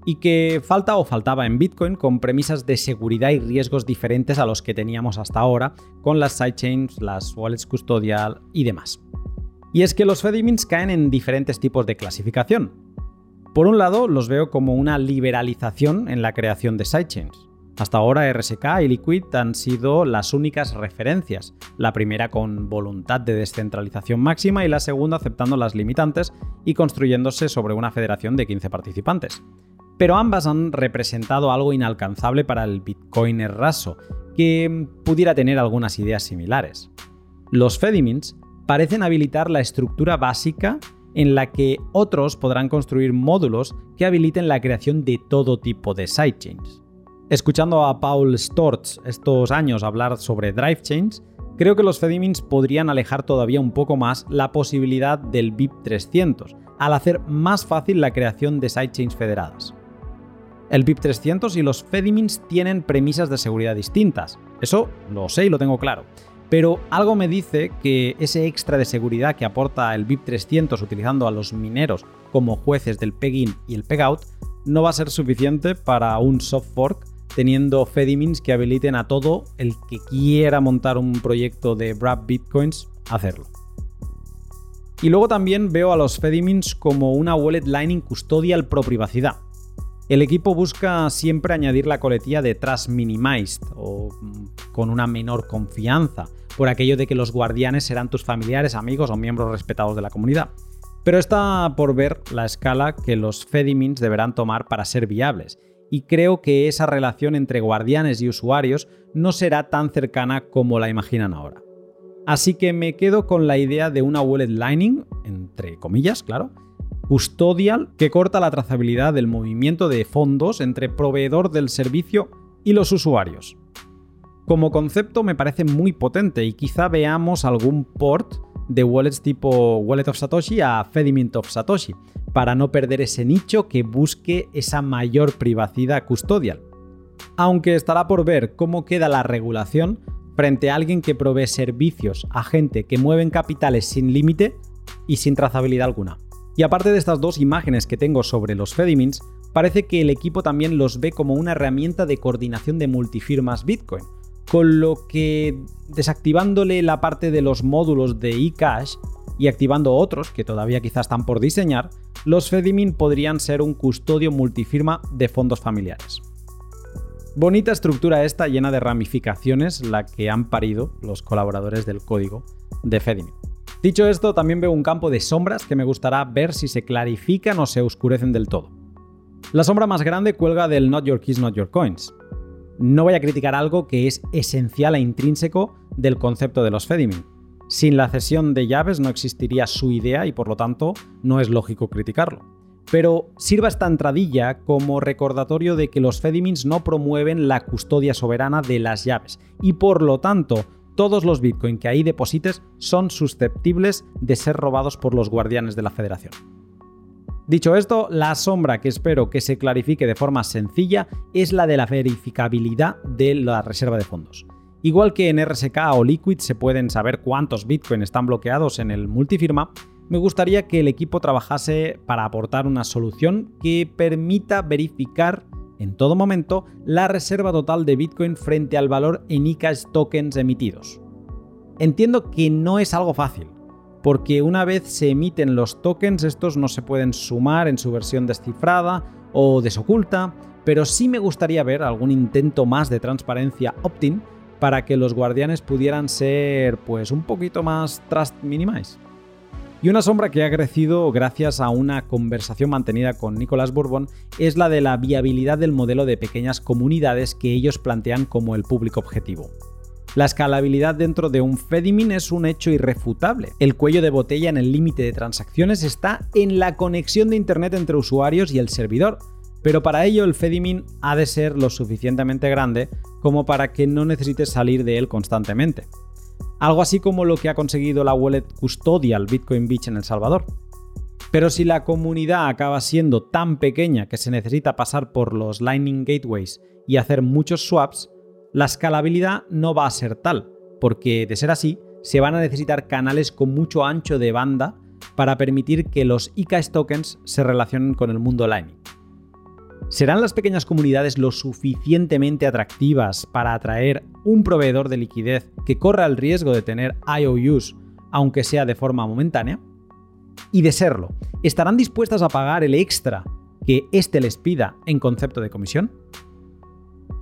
y que falta o faltaba en Bitcoin con premisas de seguridad y riesgos diferentes a los que teníamos hasta ahora con las sidechains, las wallets custodial y demás. Y es que los Fedimins caen en diferentes tipos de clasificación, por un lado, los veo como una liberalización en la creación de sidechains. Hasta ahora RSK y Liquid han sido las únicas referencias, la primera con voluntad de descentralización máxima y la segunda aceptando las limitantes y construyéndose sobre una federación de 15 participantes. Pero ambas han representado algo inalcanzable para el Bitcoiner raso, que pudiera tener algunas ideas similares. Los Fedimins parecen habilitar la estructura básica en la que otros podrán construir módulos que habiliten la creación de todo tipo de sidechains. Escuchando a Paul Storz estos años hablar sobre drive chains, creo que los Fedimins podrían alejar todavía un poco más la posibilidad del BIP 300, al hacer más fácil la creación de sidechains federadas. El BIP 300 y los Fedimins tienen premisas de seguridad distintas, eso lo sé y lo tengo claro, pero algo me dice que ese extra de seguridad que aporta el BIP 300 utilizando a los mineros como jueces del peg-in y el peg-out no va a ser suficiente para un soft fork teniendo Fedimins que habiliten a todo el que quiera montar un proyecto de Wrap Bitcoins hacerlo. Y luego también veo a los Fedimins como una wallet Lightning custodial pro privacidad. El equipo busca siempre añadir la coletilla de Trust Minimized o mm, con una menor confianza, por aquello de que los guardianes serán tus familiares, amigos o miembros respetados de la comunidad. Pero está por ver la escala que los Fedimins deberán tomar para ser viables, y creo que esa relación entre guardianes y usuarios no será tan cercana como la imaginan ahora. Así que me quedo con la idea de una wallet Lightning, entre comillas, claro, custodial que corta la trazabilidad del movimiento de fondos entre proveedor del servicio y los usuarios. Como concepto me parece muy potente y quizá veamos algún port de wallets tipo Wallet of Satoshi a Fedimint of Satoshi, para no perder ese nicho que busque esa mayor privacidad custodial. Aunque estará por ver cómo queda la regulación frente a alguien que provee servicios a gente que mueven capitales sin límite y sin trazabilidad alguna. Y aparte de estas dos imágenes que tengo sobre los Fedimins, parece que el equipo también los ve como una herramienta de coordinación de multifirmas Bitcoin, con lo que desactivándole la parte de los módulos de eCash y activando otros que todavía quizás están por diseñar, los Fedimin podrían ser un custodio multifirma de fondos familiares. Bonita estructura esta llena de ramificaciones la que han parido los colaboradores del código de Fedimin. Dicho esto, también veo un campo de sombras que me gustará ver si se clarifican o se oscurecen del todo. La sombra más grande cuelga del Not Your Keys, Not Your Coins. No voy a criticar algo que es esencial e intrínseco del concepto de los Fedimin, sin la cesión de llaves no existiría su idea y por lo tanto no es lógico criticarlo. Pero sirva esta entradilla como recordatorio de que los Fedimins no promueven la custodia soberana de las llaves y por lo tanto todos los Bitcoin que ahí deposites son susceptibles de ser robados por los guardianes de la federación. Dicho esto, la sombra que espero que se clarifique de forma sencilla es la de la verificabilidad de la reserva de fondos. Igual que en RSK o Liquid se pueden saber cuántos Bitcoin están bloqueados en el multifirma, me gustaría que el equipo trabajase para aportar una solución que permita verificar en todo momento la reserva total de Bitcoin frente al valor en eCash tokens emitidos. Entiendo que no es algo fácil, porque una vez se emiten los tokens estos no se pueden sumar en su versión descifrada o desoculta, pero sí me gustaría ver algún intento más de transparencia opt-in para que los guardianes pudieran ser pues un poquito más trust minimize. Y una sombra que ha crecido gracias a una conversación mantenida con Nicolás Bourbon es la de la viabilidad del modelo de pequeñas comunidades que ellos plantean como el público objetivo. La escalabilidad dentro de un Fedimin es un hecho irrefutable. El cuello de botella en el límite de transacciones está en la conexión de Internet entre usuarios y el servidor, pero para ello el Fedimin ha de ser lo suficientemente grande como para que no necesites salir de él constantemente. Algo así como lo que ha conseguido la wallet custodial Bitcoin Beach en El Salvador. Pero si la comunidad acaba siendo tan pequeña que se necesita pasar por los Lightning Gateways y hacer muchos swaps, la escalabilidad no va a ser tal, porque de ser así, se van a necesitar canales con mucho ancho de banda para permitir que los eCash tokens se relacionen con el mundo Lightning. ¿Serán las pequeñas comunidades lo suficientemente atractivas para atraer un proveedor de liquidez que corra el riesgo de tener IOUs, aunque sea de forma momentánea? Y de serlo, ¿estarán dispuestas a pagar el extra que éste les pida en concepto de comisión?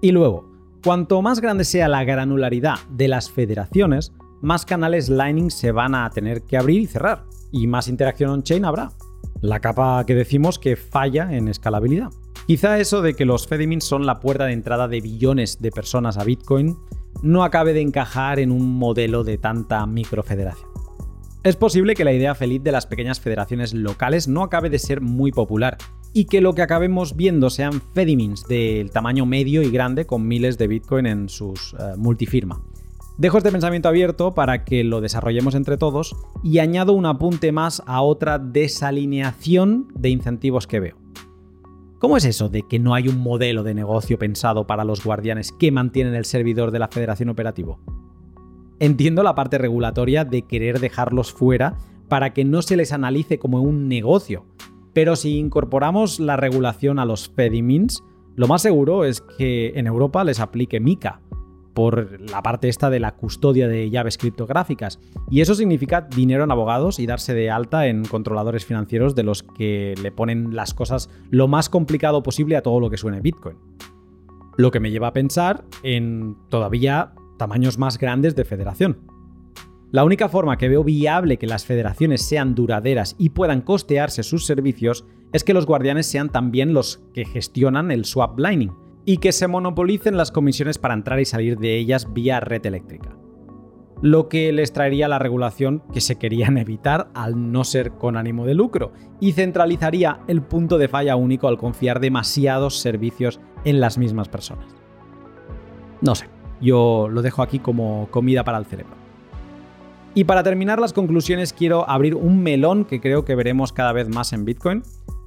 Y luego, cuanto más grande sea la granularidad de las federaciones, más canales Lightning se van a tener que abrir y cerrar, y más interacción on-chain habrá. La capa que decimos que falla en escalabilidad. Quizá eso de que los Fedimins son la puerta de entrada de billones de personas a Bitcoin no acabe de encajar en un modelo de tanta microfederación. Es posible que la idea feliz de las pequeñas federaciones locales no acabe de ser muy popular y que lo que acabemos viendo sean Fedimins del tamaño medio y grande con miles de Bitcoin en sus eh, multifirma. Dejo este pensamiento abierto para que lo desarrollemos entre todos y añado un apunte más a otra desalineación de incentivos que veo. ¿Cómo es eso de que no hay un modelo de negocio pensado para los guardianes que mantienen el servidor de la Federación Operativo? Entiendo la parte regulatoria de querer dejarlos fuera para que no se les analice como un negocio, pero si incorporamos la regulación a los Fedimins, lo más seguro es que en Europa les aplique MICA, por la parte esta de la custodia de llaves criptográficas. Y eso significa dinero en abogados y darse de alta en controladores financieros de los que le ponen las cosas lo más complicado posible a todo lo que suene Bitcoin. Lo que me lleva a pensar en todavía tamaños más grandes de federación. La única forma que veo viable que las federaciones sean duraderas y puedan costearse sus servicios es que los guardianes sean también los que gestionan el swap lining, y que se monopolicen las comisiones para entrar y salir de ellas vía red eléctrica. Lo que les traería la regulación que se querían (laughs) evitar al no ser con ánimo de lucro y centralizaría el punto de falla único al confiar demasiados servicios en las mismas personas. No sé, yo lo dejo aquí como comida para el cerebro. Y para terminar las conclusiones quiero abrir un melón que creo que veremos cada vez más en Bitcoin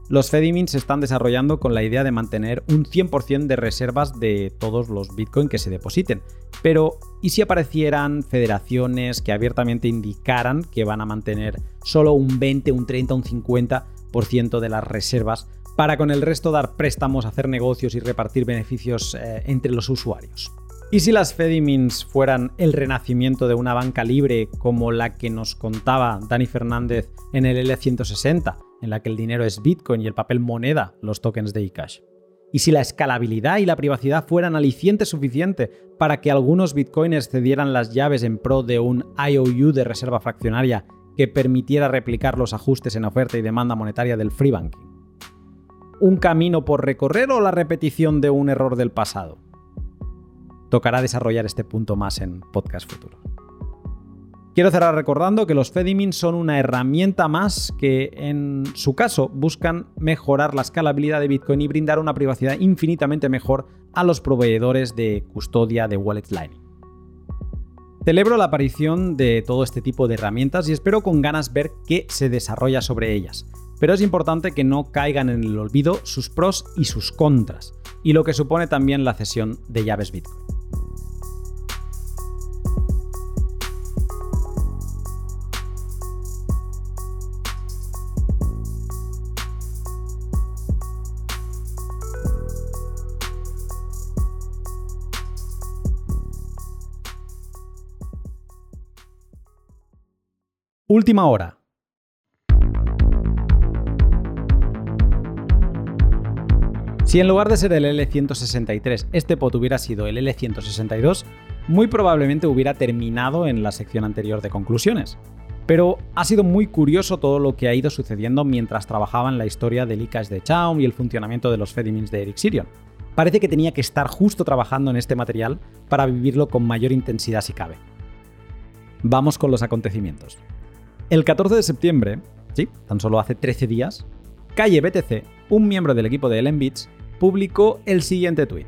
los Fedimins se están desarrollando con la idea de mantener un 100% de reservas de todos los Bitcoin que se depositen. Pero, ¿y si aparecieran federaciones que abiertamente indicaran que van a mantener solo un 20, un 30, un 50% de las reservas para con el resto dar préstamos, hacer negocios y repartir beneficios eh, entre los usuarios? ¿Y si las Fedimins fueran el renacimiento de una banca libre como la que nos contaba Dani Fernández en el L160? En la que el dinero es Bitcoin y el papel moneda, los tokens de eCash. Y si la escalabilidad y la privacidad fueran aliciente suficiente para que algunos bitcoiners cedieran las llaves en pro de un IOU de reserva fraccionaria que permitiera replicar los ajustes en oferta y demanda monetaria del free banking. ¿Un camino por recorrer o la repetición de un error del pasado? Tocará desarrollar este punto más en podcast futuro. Quiero cerrar recordando que los Fedimin son una herramienta más que en su caso buscan mejorar la escalabilidad de Bitcoin y brindar una privacidad infinitamente mejor a los proveedores de custodia de Wallet Lightning. Celebro la aparición de todo este tipo de herramientas y espero con ganas ver qué se desarrolla sobre ellas. Pero es importante que no caigan en el olvido sus pros y sus contras, y lo que supone también la cesión de llaves Bitcoin. Última hora. Si en lugar de ser el L163 este pot hubiera sido el L162, muy probablemente hubiera terminado en la sección anterior de conclusiones. Pero ha sido muy curioso todo lo que ha ido sucediendo mientras trabajaba en la historia del ICAS de Chaum y el funcionamiento de los Fedimins de Eric Sirion. Parece que tenía que estar justo trabajando en este material para vivirlo con mayor intensidad si cabe. Vamos con los acontecimientos. El 14 de septiembre, sí, tan solo hace 13 días, Calle BTC, un miembro del equipo de Bits, publicó el siguiente tweet.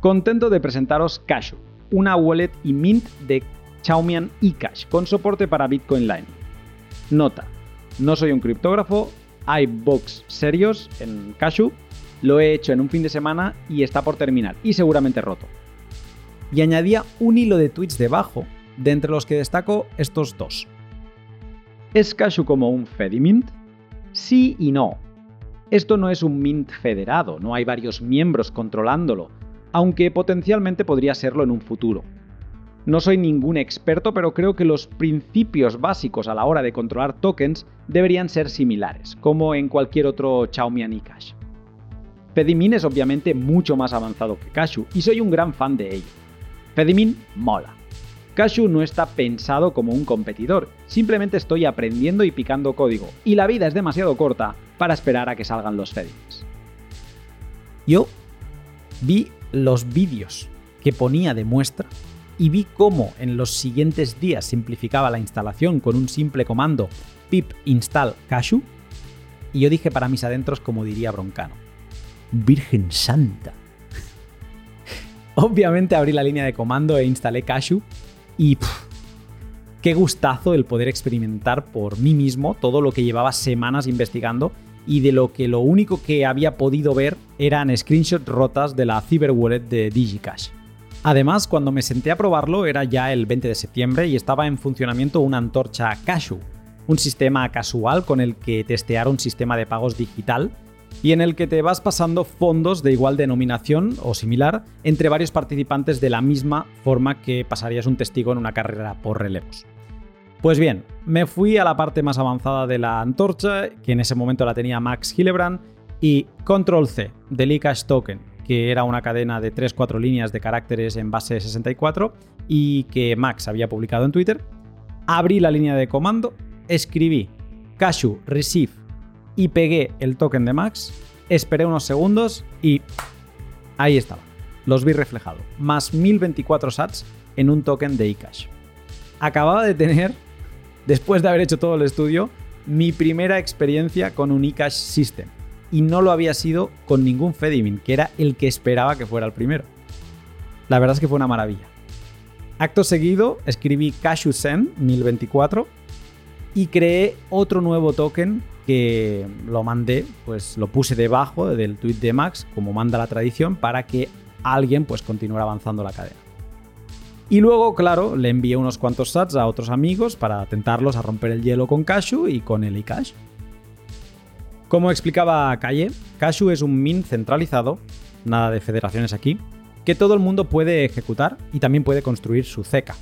Contento de presentaros Cashu, una wallet y mint de Chaumian eCash con soporte para Bitcoin Line. Nota, no soy un criptógrafo, hay bugs serios en Cashu, lo he hecho en un fin de semana y está por terminar y seguramente roto. Y añadía un hilo de tweets debajo, de entre los que destaco estos dos. ¿Es Cashu como un Fedimint? Sí y no. Esto no es un mint federado, no hay varios miembros controlándolo, aunque potencialmente podría serlo en un futuro. No soy ningún experto, pero creo que los principios básicos a la hora de controlar tokens deberían ser similares, como en cualquier otro y Cash. Fedimin es obviamente mucho más avanzado que Cashu y soy un gran fan de ello. Fedimin mola. Cashu no está pensado como un competidor, simplemente estoy aprendiendo y picando código, y la vida es demasiado corta para esperar a que salgan los Fedimins. Yo vi los vídeos que ponía de muestra y vi cómo en los siguientes días simplificaba la instalación con un simple comando pip install cashu y yo dije para mis adentros como diría Broncano, Virgen Santa. (laughs) Obviamente abrí la línea de comando e instalé cashu y qué gustazo el poder experimentar por mí mismo todo lo que llevaba semanas investigando y de lo que lo único que había podido ver eran screenshots rotas de la Cyber Wallet de DigiCash. Además, cuando me senté a probarlo era ya el 20 de septiembre y estaba en funcionamiento una antorcha Cashu, un sistema casual con el que testear un sistema de pagos digital y en el que te vas pasando fondos de igual denominación o similar entre varios participantes de la misma forma que pasarías un testigo en una carrera por relevos. Pues bien, me fui a la parte más avanzada de la antorcha, que en ese momento la tenía Max Hillebrand, y Control C del eCash Token, que era una cadena de 3-4 líneas de caracteres en base 64 y que Max había publicado en Twitter. Abrí la línea de comando, escribí Cashu receive y pegué el token de Max, esperé unos segundos y ahí estaba. Los vi reflejado. Más 1024 sats en un token de eCash. Acababa de tener, después de haber hecho todo el estudio, mi primera experiencia con un eCash System. Y no lo había sido con ningún Fedimin, que era el que esperaba que fuera el primero. La verdad es que fue una maravilla. Acto seguido, escribí Cashu Send 1024 y creé otro nuevo token que lo mandé, pues lo puse debajo del tweet de Max, como manda la tradición, para que alguien pues continuara avanzando la cadena. Y luego, claro, le envié unos cuantos sats a otros amigos para tentarlos a romper el hielo con Cashu y con el iCash. Como explicaba Calle, Cashu es un mint centralizado, nada de federaciones aquí, que todo el mundo puede ejecutar y también puede construir su ceca.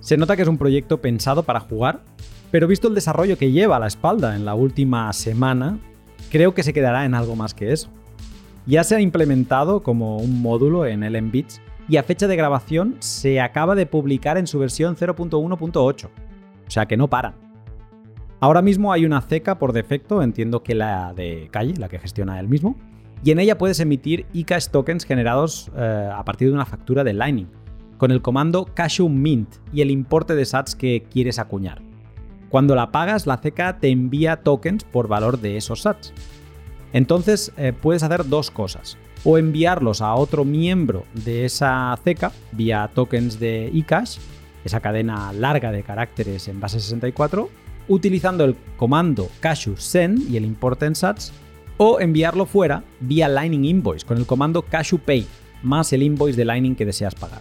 Se nota que es un proyecto pensado para jugar, pero visto el desarrollo que lleva a la espalda en la última semana, creo que se quedará en algo más que eso. Ya se ha implementado como un módulo en LMBits y a fecha de grabación se acaba de publicar en su versión 0.1.8. O sea que no paran. Ahora mismo hay una ceca por defecto, entiendo que la de calle, la que gestiona él mismo, y en ella puedes emitir eCash tokens generados eh, a partir de una factura de Lightning, con el comando Cashew Mint y el importe de sats que quieres acuñar. Cuando la pagas, la ceca te envía tokens por valor de esos sats. Entonces eh, puedes hacer dos cosas o enviarlos a otro miembro de esa ceca vía tokens de eCash, esa cadena larga de caracteres en base 64, utilizando el comando cashew send y el import en sats, o enviarlo fuera vía Lightning Invoice con el comando cashew pay más el invoice de Lightning que deseas pagar.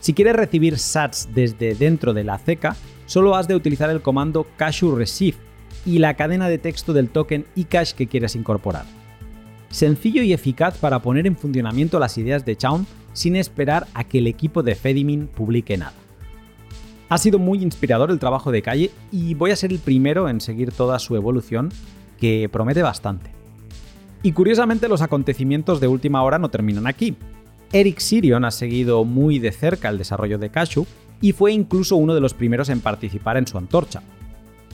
Si quieres recibir sats desde dentro de la ceca, solo has de utilizar el comando cashew receive y la cadena de texto del token eCash que quieres incorporar sencillo y eficaz para poner en funcionamiento las ideas de Chaum sin esperar a que el equipo de Fedimin publique nada. Ha sido muy inspirador el trabajo de Calle y voy a ser el primero en seguir toda su evolución, que promete bastante. Y curiosamente los acontecimientos de última hora no terminan aquí. Eric Sirion ha seguido muy de cerca el desarrollo de Cashew y fue incluso uno de los primeros en participar en su antorcha,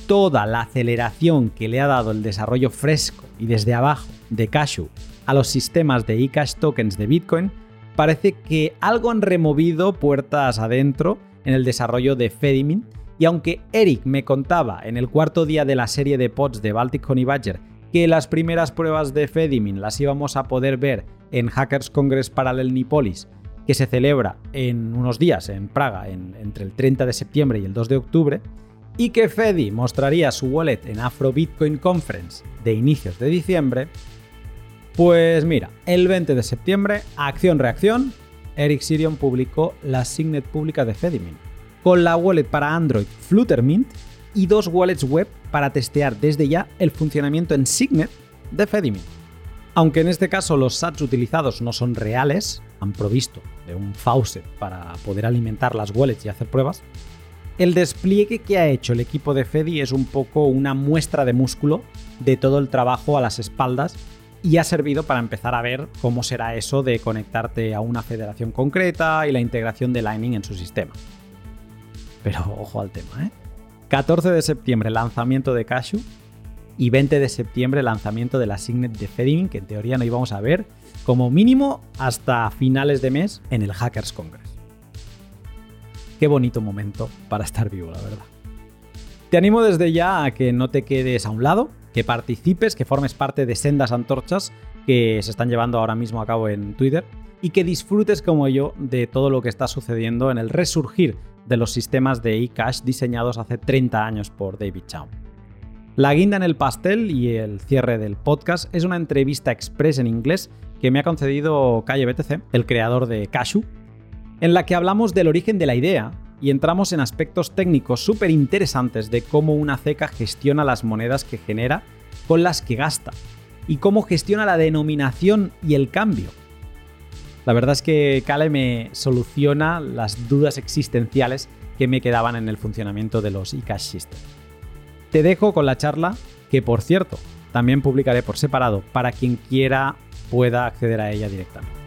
toda la aceleración que le ha dado el desarrollo fresco y desde abajo de Cashew a los sistemas de eCash tokens de Bitcoin, parece que algo han removido puertas adentro en el desarrollo de Fedimin. Y aunque Eric me contaba en el cuarto día de la serie de pods de Baltic Honey Badger que las primeras pruebas de Fedimin las íbamos a poder ver en Hackers Congress Parallel Nipolis, que se celebra en unos días en Praga entre el 30 de septiembre y el 2 de octubre, y que Fedi mostraría su wallet en Afro Bitcoin Conference de inicios de diciembre, pues mira, el 20 de septiembre, acción-reacción, Eric Sirion publicó la signet pública de Fedimin, con la wallet para Android Fluttermint y dos wallets web para testear desde ya el funcionamiento en Signet de Fedimin. Aunque en este caso los sats utilizados no son reales, han provisto de un faucet para poder alimentar las wallets y hacer pruebas, el despliegue que ha hecho el equipo de Fedi es un poco una muestra de músculo de todo el trabajo a las espaldas y ha servido para empezar a ver cómo será eso de conectarte a una federación concreta y la integración de Lightning en su sistema. Pero ojo al tema, ¿eh? 14 de septiembre lanzamiento de Cashew y 20 de septiembre lanzamiento de la Signet de Fedin, que en teoría no íbamos a ver como mínimo hasta finales de mes en el Hackers Congress. Qué bonito momento para estar vivo, la verdad. Te animo desde ya a que no te quedes a un lado, que participes, que formes parte de sendas antorchas que se están llevando ahora mismo a cabo en Twitter y que disfrutes como yo de todo lo que está sucediendo en el resurgir de los sistemas de eCash diseñados hace 30 años por David Chaum. La guinda en el pastel y el cierre del podcast es una entrevista express en inglés que me ha concedido Calle BTC, el creador de Cashew, en la que hablamos del origen de la idea y entramos en aspectos técnicos súper interesantes de cómo una ceca gestiona las monedas que genera con las que gasta y cómo gestiona la denominación y el cambio. La verdad es que Kale me soluciona las dudas existenciales que me quedaban en el funcionamiento de los eCash Systems. Te dejo con la charla, que por cierto, también publicaré por separado para quien quiera pueda acceder a ella directamente.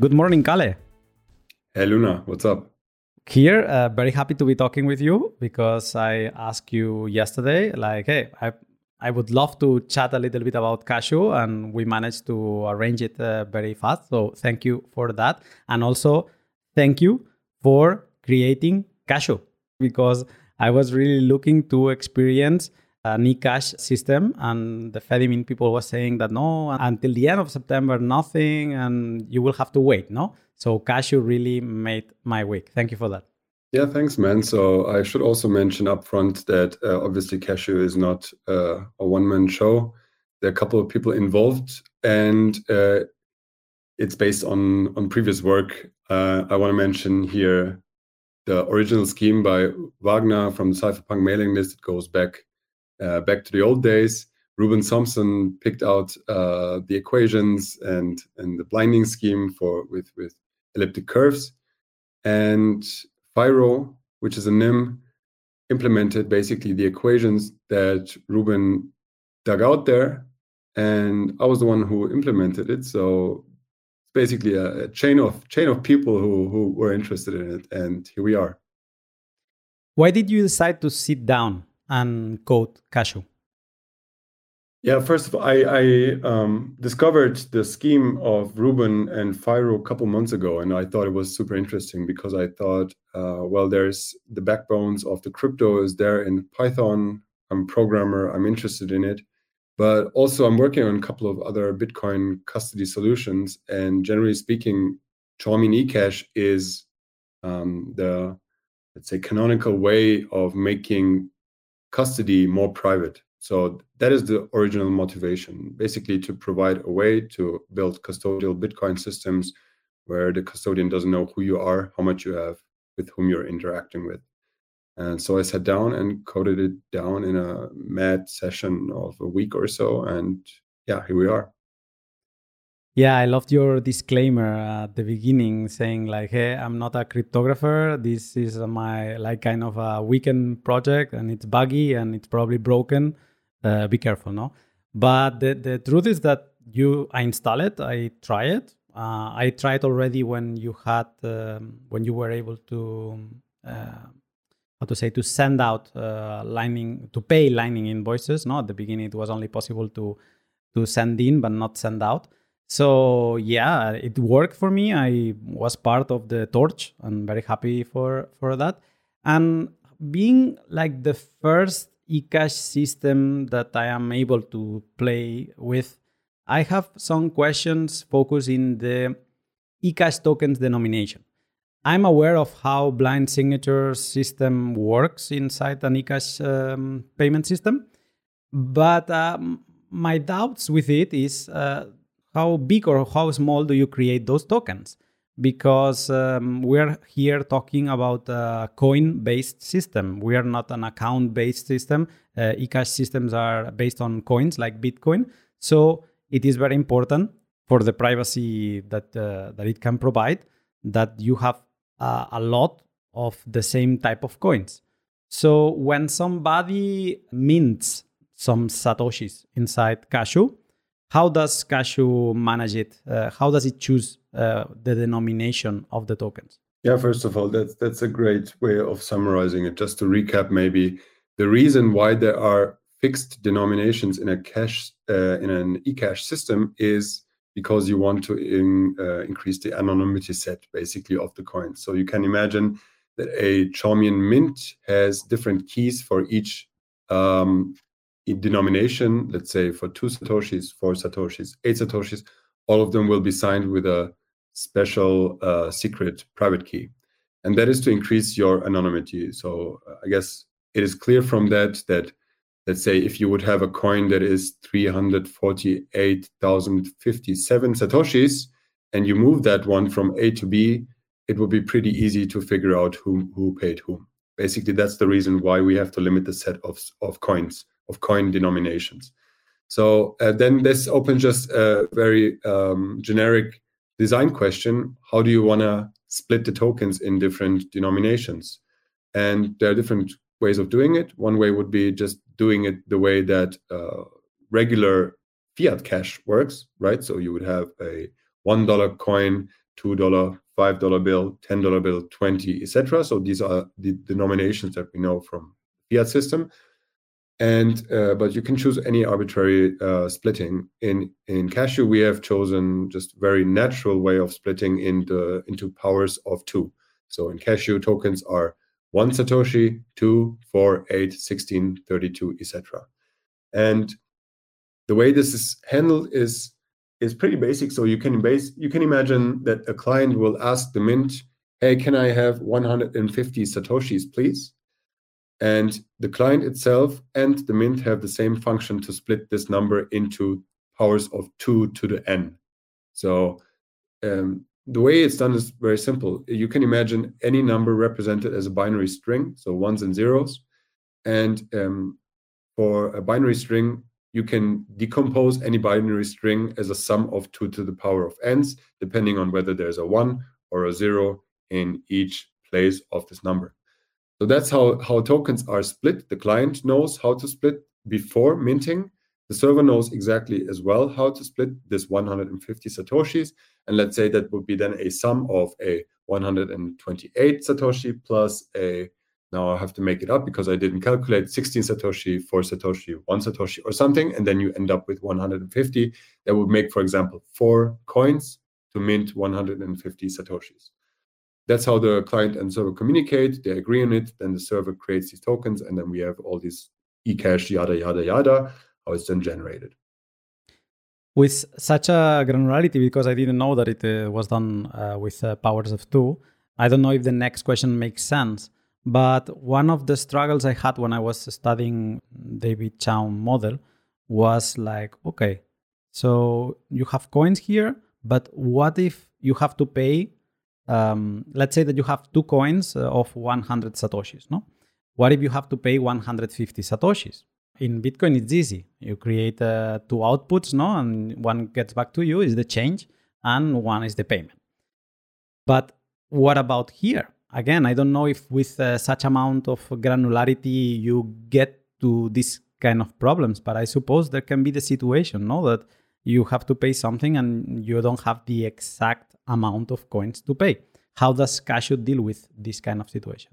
Good morning, Kale.
Hey, Luna, what's up?
Here, uh, very happy to be talking with you because I asked you yesterday, like, hey, I, I would love to chat a little bit about Cashew, and we managed to arrange it uh, very fast. So, thank you for that. And also, thank you for creating Cashew because I was really looking to experience an eCash system, and the Fedimin people were saying that no, until the end of September, nothing, and you will have to wait. No, so Cashew really made my week. Thank you for that.
Yeah, thanks, man. So I should also mention upfront that uh, obviously Cashew is not uh, a one-man show. There are a couple of people involved, and uh, it's based on on previous work. Uh, I want to mention here the original scheme by Wagner from the Cypherpunk mailing list. It goes back uh, back to the old days. Ruben Thompson picked out uh, the equations and and the blinding scheme for with with elliptic curves, and Fyro, which is a NIM, implemented basically the equations that Ruben dug out there, and I was the one who implemented it. So it's basically a, a chain of chain of people who who were interested in it, and here we are.
Why did you decide to sit down and code Cashew?
Yeah, first of all, I, I um, discovered the scheme of Ruben and Fyro a couple months ago, and I thought it was super interesting because I thought, uh, well, there's the backbones of the crypto is there in Python. I'm a programmer. I'm interested in it, but also I'm working on a couple of other Bitcoin custody solutions. And generally speaking, Chaumian eCash is um, the let's say canonical way of making custody more private. So that is the original motivation, basically to provide a way to build custodial Bitcoin systems where the custodian doesn't know who you are, how much you have, with whom you're interacting with. And so I sat down and coded it down in a mad session of a week or so. And yeah, here we are.
Yeah, I loved your disclaimer at the beginning saying like, "Hey, I'm not a cryptographer. This is my like kind of a weekend project and it's buggy and it's probably broken. Uh, be careful, no?" But the, the truth is that you I install it, I try it. Uh, I tried already when you had um, when you were able to uh, how to say to send out uh, Lightning to pay lining invoices. No, at the beginning it was only possible to to send in but not send out. So yeah, it worked for me. I was part of the torch. I'm very happy for for that. And being like the first eCash system that I am able to play with, I have some questions focused in the eCash tokens denomination. I'm aware of how blind signature system works inside an eCash um, payment system, but um, my doubts with it is uh, how big or how small do you create those tokens? Because um, we're here talking about a coin based system. We are not an account based system. Uh, eCash systems are based on coins like Bitcoin. So it is very important for the privacy that, uh, that it can provide that you have uh, a lot of the same type of coins. So when somebody mints some satoshis inside Cashew, how does Cashew manage it? Uh, how does it choose uh, the denomination of the tokens?
Yeah, first of all, that's that's a great way of summarizing it. Just to recap, maybe the reason why there are fixed denominations in a cash uh, in an eCash system is because you want to in, uh, increase the anonymity set basically of the coins. So you can imagine that a Chaumian mint has different keys for each um, denomination, let's say for two satoshis, four satoshis, eight satoshis, all of them will be signed with a special uh, secret private key, and that is to increase your anonymity. So uh, I guess it is clear from that that let's say if you would have a coin that is 348,057 satoshis and you move that one from A to B, it would be pretty easy to figure out who who paid whom. Basically, that's the reason why we have to limit the set of, of coins of coin denominations. So uh, then this opens just a very um, generic design question. How do you want to split the tokens in different denominations? And there are different ways of doing it. One way would be just doing it the way that uh, regular fiat cash works, right? So you would have a $1 coin, $2, $5 bill, $10 bill, 20, etc. So these are the denominations that we know from fiat system and uh, but you can choose any arbitrary uh, splitting in in cashew we have chosen just very natural way of splitting into into powers of two so in cashew tokens are one satoshi two four eight 16 32 etc And the way this is handled is is pretty basic. So you can base you can imagine that a client will ask the mint, "Hey, can I have 150 satoshis, please?" And the client itself and the mint have the same function to split this number into powers of two to the n. So um, the way it's done is very simple. You can imagine any number represented as a binary string, so ones and zeros. And um, for a binary string, you can decompose any binary string as a sum of 2 to the power of n's, depending on whether there's a 1 or a 0 in each place of this number. So that's how, how tokens are split. The client knows how to split before minting. The server knows exactly as well how to split this 150 satoshis. And let's say that would be then a sum of a 128 satoshi plus a now I have to make it up because I didn't calculate 16 Satoshi, 4 Satoshi, 1 Satoshi, or something. And then you end up with 150. That would make, for example, four coins to mint 150 Satoshis. That's how the client and server communicate. They agree on it. Then the server creates these tokens. And then we have all these eCash, yada, yada, yada, how it's then generated.
With such a granularity, because I didn't know that it uh, was done uh, with uh, powers of two, I don't know if the next question makes sense but one of the struggles I had when I was studying David Chaum model was like, okay, so you have coins here, but what if you have to pay? Um, let's say that you have two coins uh, of 100 satoshis, no? What if you have to pay 150 satoshis? In Bitcoin, it's easy. You create uh, two outputs, no, and one gets back to you is the change, and one is the payment. But what about here? again, I don't know if with uh, such amount of granularity you get to this kind of problems, but I suppose there can be the situation, no, that you have to pay something and you don't have the exact amount of coins to pay. How does Cashew deal with this kind of situation?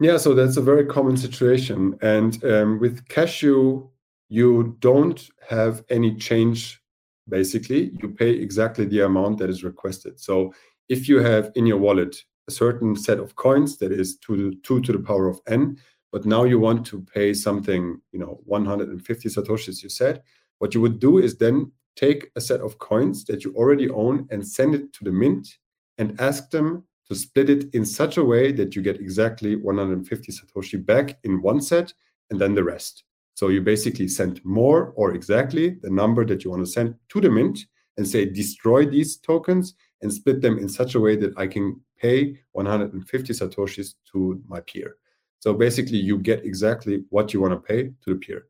Yeah, so that's a very common situation. And um, with Cashew, you don't have any change, basically. You pay exactly the amount that is requested. So if you have in your wallet a certain set of coins that is to 2 to the power of n but now you want to pay something you know 150 satoshis you said what you would do is then take a set of coins that you already own and send it to the mint and ask them to split it in such a way that you get exactly 150 satoshi back in one set and then the rest so you basically send more or exactly the number that you want to send to the mint and say destroy these tokens and split them in such a way that I can pay 150 satoshis to my peer. So basically, you get exactly what you want to pay to the peer.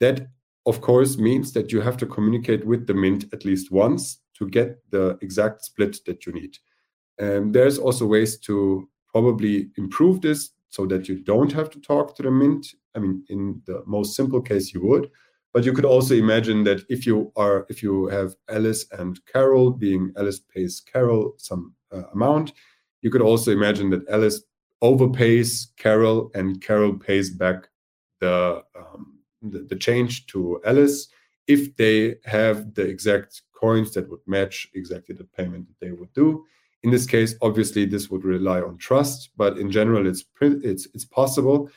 That, of course, means that you have to communicate with the mint at least once to get the exact split that you need. And there's also ways to probably improve this so that you don't have to talk to the mint. I mean, in the most simple case, you would. But you could also imagine that if you are if you have Alice and Carol, being Alice pays Carol some uh, amount, you could also imagine that Alice overpays Carol and Carol pays back the, um, the, change to Alice if they have the exact coins that would match exactly the payment that they would do. In this case, obviously, this would rely on trust, but in general, it's it's it's possible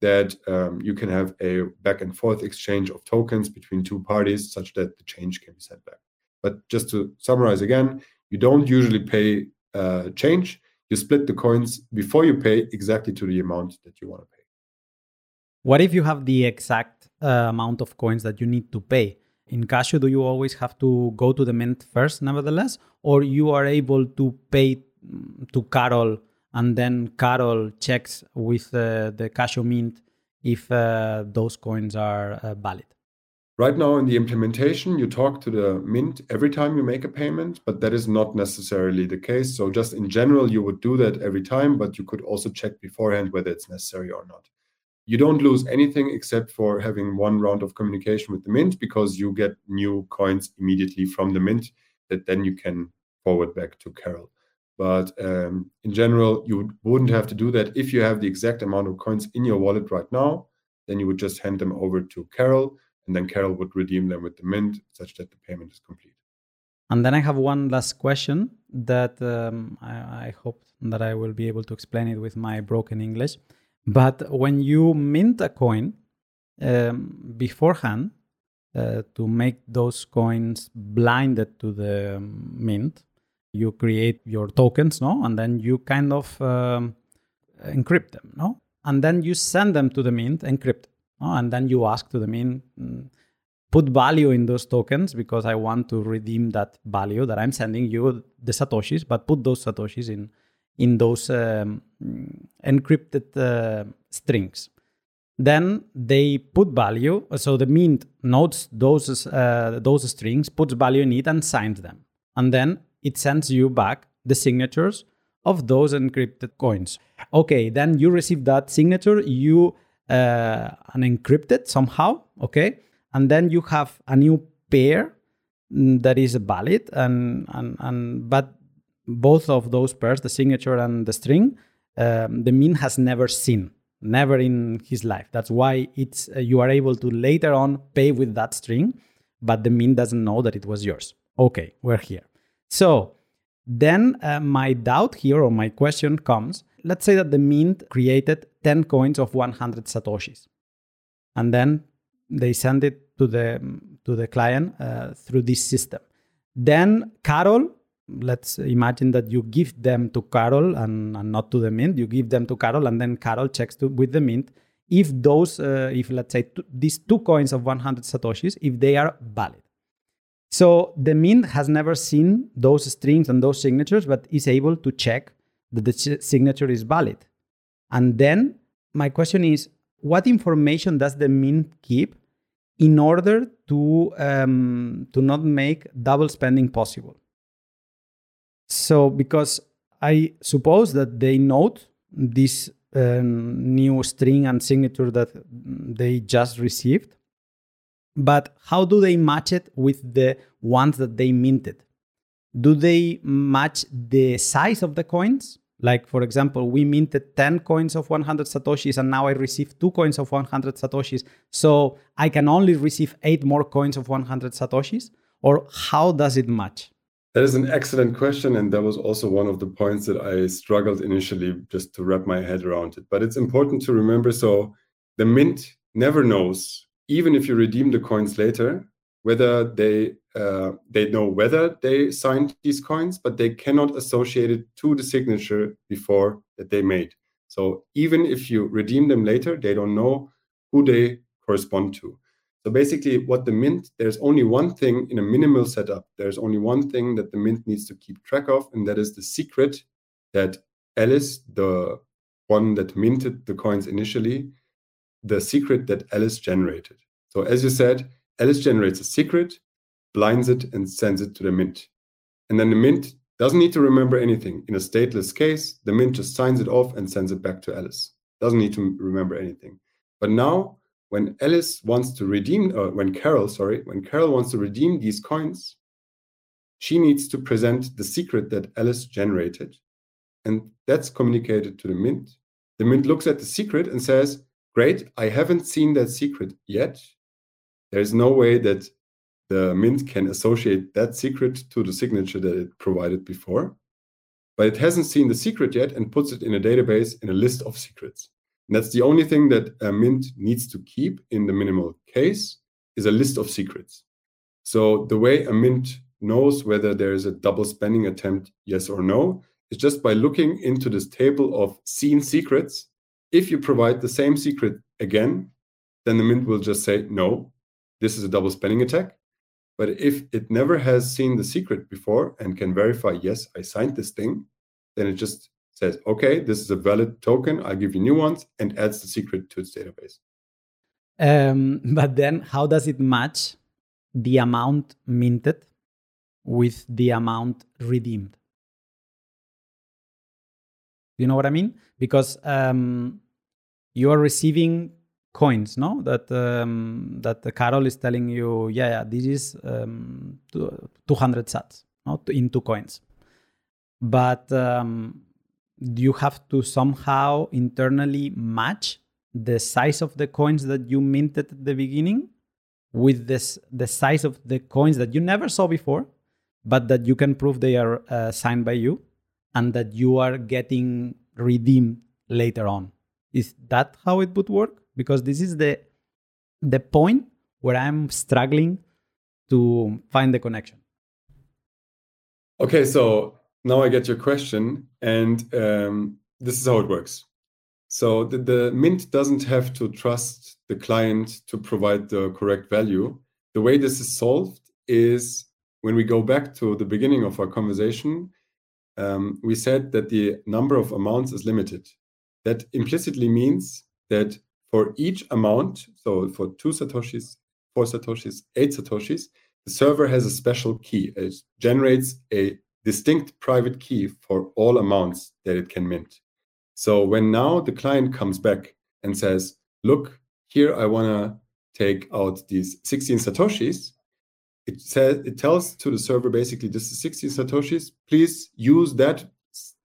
that um, you can have a back and forth exchange of tokens between two parties, such that the change can be sent back. But just to summarize again, you don't usually pay uh, change you split the coins before you pay exactly to the amount that you want to pay.
What if you have the exact uh, amount of coins that you need to pay? In Cashew, do you always have to go to the mint first, nevertheless, or you are able to pay mm, to Carol and then Carol checks with uh, the Cashew mint if uh, those coins are uh, valid?
Right now in the implementation, you talk to the Mint every time you make a payment, but that is not necessarily the case. So just in general, you would do that every time, but you could also check beforehand whether it's necessary or not. You don't lose anything except for having one round of communication with the Mint because you get new coins immediately from the Mint that then you can forward back to Carol. But um, in general, you wouldn't have to do that if you have the exact amount of coins in your wallet right now. Then you would just hand them over to Carol and then Carol would redeem them with the mint such that the payment is complete.
And then I have one last question that um, I, I, hope that I will be able to explain it with my broken English. But when you mint a coin, um, beforehand uh, to make those coins blinded to the mint. You create your tokens, no, and then you kind of um, encrypt them, no, and then you send them to the mint encrypted, no? and then you ask to the mint. Mm, put value in those tokens because I want to redeem that value that I'm sending you the satoshis, but put those satoshis in in those um, encrypted uh, strings. Then they put value, so the mint notes those uh, those strings, puts value in it, and signs them, and then it sends you back the signatures of those encrypted coins. Okay, then you receive that signature, you uh, unencrypted somehow, okay, and then you have a new pair mm, that is valid, and and and but both of those pairs, the signature and the string, um, the mint has never seen, never in his life. That's why it's uh, you are able to later on pay with that string, but the mint doesn't know that it was yours. Okay, we're here. So then uh, my doubt here or my question comes. Let's say that the mint created 10 coins of 100 satoshis, and then they send it to the to the client uh, through this system. Then Carol let's imagine that you give them to Carol and, and, not to the mint. You give them to Carol, and then Carol checks to, with the mint if those, uh, if let's say t- these two coins of 100 satoshis, if they are valid. So the mint has never seen those strings and those signatures, but is able to check that the ch- signature is valid. And then my question is, what information does the mint keep in order to um, to not make double spending possible? So, because I suppose that they note this um, new string and signature that they just received, but how do they match it with the ones that they minted? Do they match the size of the coins? Like, for example, we minted 10 coins of 100 Satoshis and now I receive two coins of 100 Satoshis. So I can only receive eight more coins of 100 Satoshis? Or how does it match?
That is an excellent question. And that was also one of the points that I struggled initially just to wrap my head around it. But it's important to remember so the mint never knows, even if you redeem the coins later, whether they uh, they know whether they signed these coins, but they cannot associate it to the signature before that they made. So even if you redeem them later, they don't know who they correspond to. So basically, what the Mint, there's only one thing in a minimal setup. There's only one thing that the Mint needs to keep track of, and that is the secret that Alice, the one that minted the coins initially, the secret that Alice generated. So as you said, Alice generates a secret, blinds it, and sends it to the Mint. And then the Mint doesn't need to remember anything. In a stateless case, the Mint just signs it off and sends it back to Alice. Doesn't need to remember anything. But now when Alice wants to redeem, uh, when Carol, sorry, when Carol wants to redeem these coins, she needs to present the secret that Alice generated. And that's communicated to the Mint. The Mint looks at the secret and says, Great, I haven't seen that secret yet. There's no way that the Mint can associate that secret to the signature that it provided before. But it hasn't seen the secret yet and puts it in a database in a list of secrets. And that's the only thing that a Mint needs to keep in the minimal case is a list of secrets. So the way a Mint knows whether there is a double spending attempt, yes or no, is just by looking into this table of seen secrets. If you provide the same secret again, then the Mint will just say, no, this is a double spending attack. But if it never has seen the secret before and can verify, yes, I signed this thing, then it just says, okay, this is a valid token. I'll give you new ones and adds the secret to its database.
Um, (laughs) but then how does it match the amount minted with the amount redeemed? You know what I mean? Because um, you are receiving coins, no? That um, that Carol is telling you, yeah, yeah, this is um, 200 sats, no? in two coins. But um, you have to somehow internally match the size of the coins that you minted at the beginning with this the size of the coins that you never saw before but that you can prove they are uh, signed by you and that you are getting redeemed later on is that how it would work because this is the the point where I'm struggling to find the connection.
Okay, so now I get your question, and um, this is how it works. So the, the Mint doesn't have to trust the client to provide the correct value. The way this is solved is when we go back to the beginning of our conversation, um, we said that the number of amounts is limited. That implicitly means that for each amount, so for two Satoshis, four Satoshis, eight Satoshis, the server has a special key. It generates a distinct private key for all amounts that it can mint. So when now the client comes back and says, look, here I want to take out these 16 Satoshis, it says it tells to the server basically this is 16 Satoshis. Please use that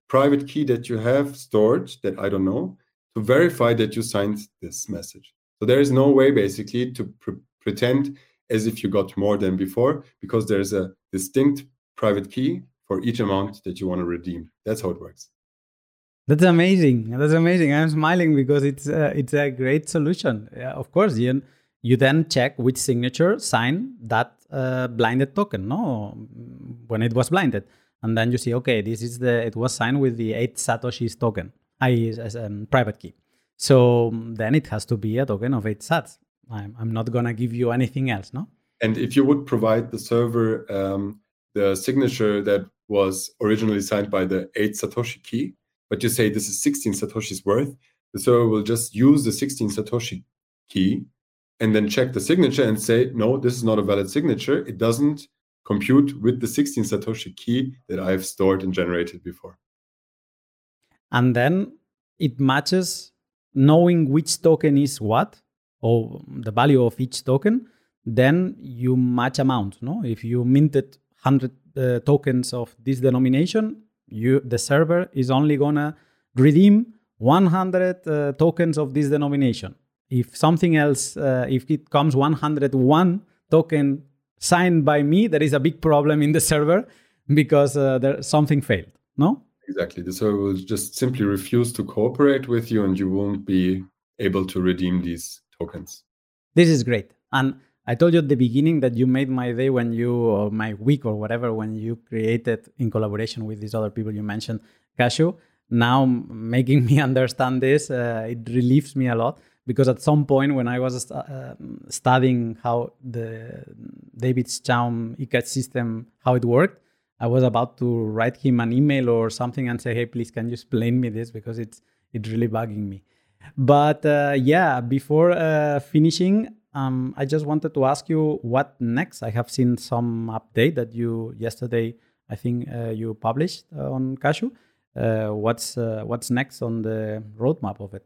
private key that you have stored that I don't know to verify that you signed this message. So there is no way basically to pre pretend as if you got more than before because there's a distinct private key for each amount that you want to redeem. That's how it works.
That's amazing. That's amazing. I'm smiling because it's uh, it's a great solution. Yeah, of course, you you then check which signature signed that uh, blinded token, no, when it was blinded, and then you see, okay, this is the it was signed with the eight satoshis token, i.e., as a um, private key. So then it has to be a token of eight sats. I'm, I'm not gonna give you anything else, no.
And if you would provide the server um, the signature that was originally signed by the eight satoshi key, but you say this is 16 satoshis worth, the server will just use the 16 satoshi key and then check the signature and say, no, this is not a valid signature. It doesn't compute with the 16 Satoshi key that I've stored and generated before.
And then it matches knowing which token is what or the value of each token. Then you match amount. No, if you minted 100 uh, tokens of this denomination, you the server is only gonna redeem 100 uh, tokens of this denomination if something else, uh, if it comes 101 token signed by me, there is a big problem in the server because uh, there something failed. No.
Exactly. The server will just simply refuse to cooperate with you, and you won't be able to redeem these tokens.
This is great. And I told you at the beginning that you made my day when you, or my week or whatever, when you created in collaboration with these other people you mentioned, Cashew. Now making (laughs) me understand this, uh, it relieves me a lot because at some point when I was uh, studying how the David Chaum eCash system how it worked, I was about to write him an email or something and say, "Hey, please, can you explain me this because it's it's really bugging me." But uh, yeah, before uh, finishing, um, I just wanted to ask you what next. I have seen some update that you yesterday, I think uh, you published uh, on Cashew. Uh, what's what's next on the roadmap of it?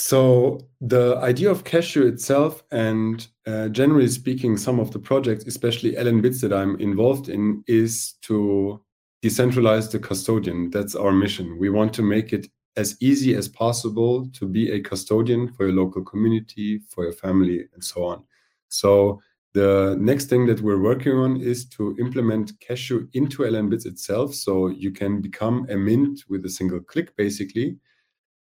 So the idea of Cashew itself, and uh, generally speaking, some of the projects, especially LNbits that I'm involved in, is to decentralize the custodian. That's our mission. We want to make it as easy as possible to be a custodian for your local community, for your family, and so on. So the next thing that we're working on is to implement Cashew into LNbits itself, so you can become a mint with a single click, basically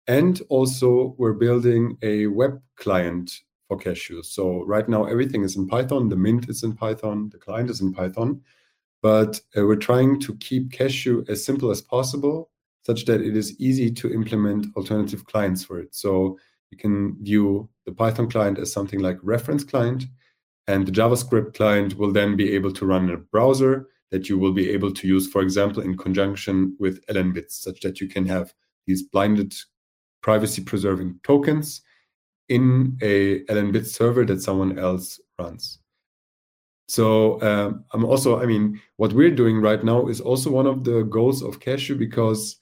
and also, we're building a web client for Cashew. So right now, everything is in Python. The Mint is in Python. The client is in Python. But uh, we're trying to keep Cashew as simple as possible, such that it is easy to implement alternative clients for it. So you can view the Python client as something like reference client, and the JavaScript client will then be able to run in a browser that you will be able to use, for example, in conjunction with LNbits, such that you can have these blinded privacy preserving tokens in a LNbit server that someone else runs. So um, I'm also, I mean, what we're doing right now is also one of the goals of Cashew because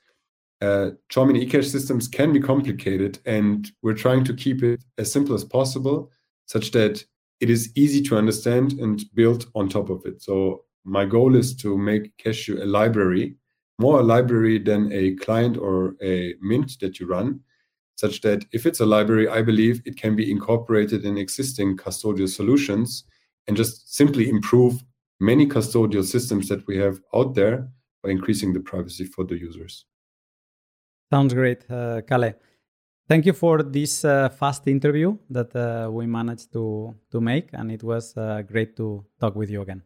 uh, Xiaomi eCash systems can be complicated, and we're trying to keep it as simple as possible, such that it is easy to understand and build on top of it. So my goal is to make Cashew a library, more a library than a client or a mint that you run, such that if it's a library, I believe it can be incorporated in existing custodial solutions and just simply improve many custodial systems that we have out there by increasing the privacy for the users.
Sounds great, uh, Kalle. Thank you for this uh, fast interview that uh, we managed to, to make, and it was uh, great to talk with you again.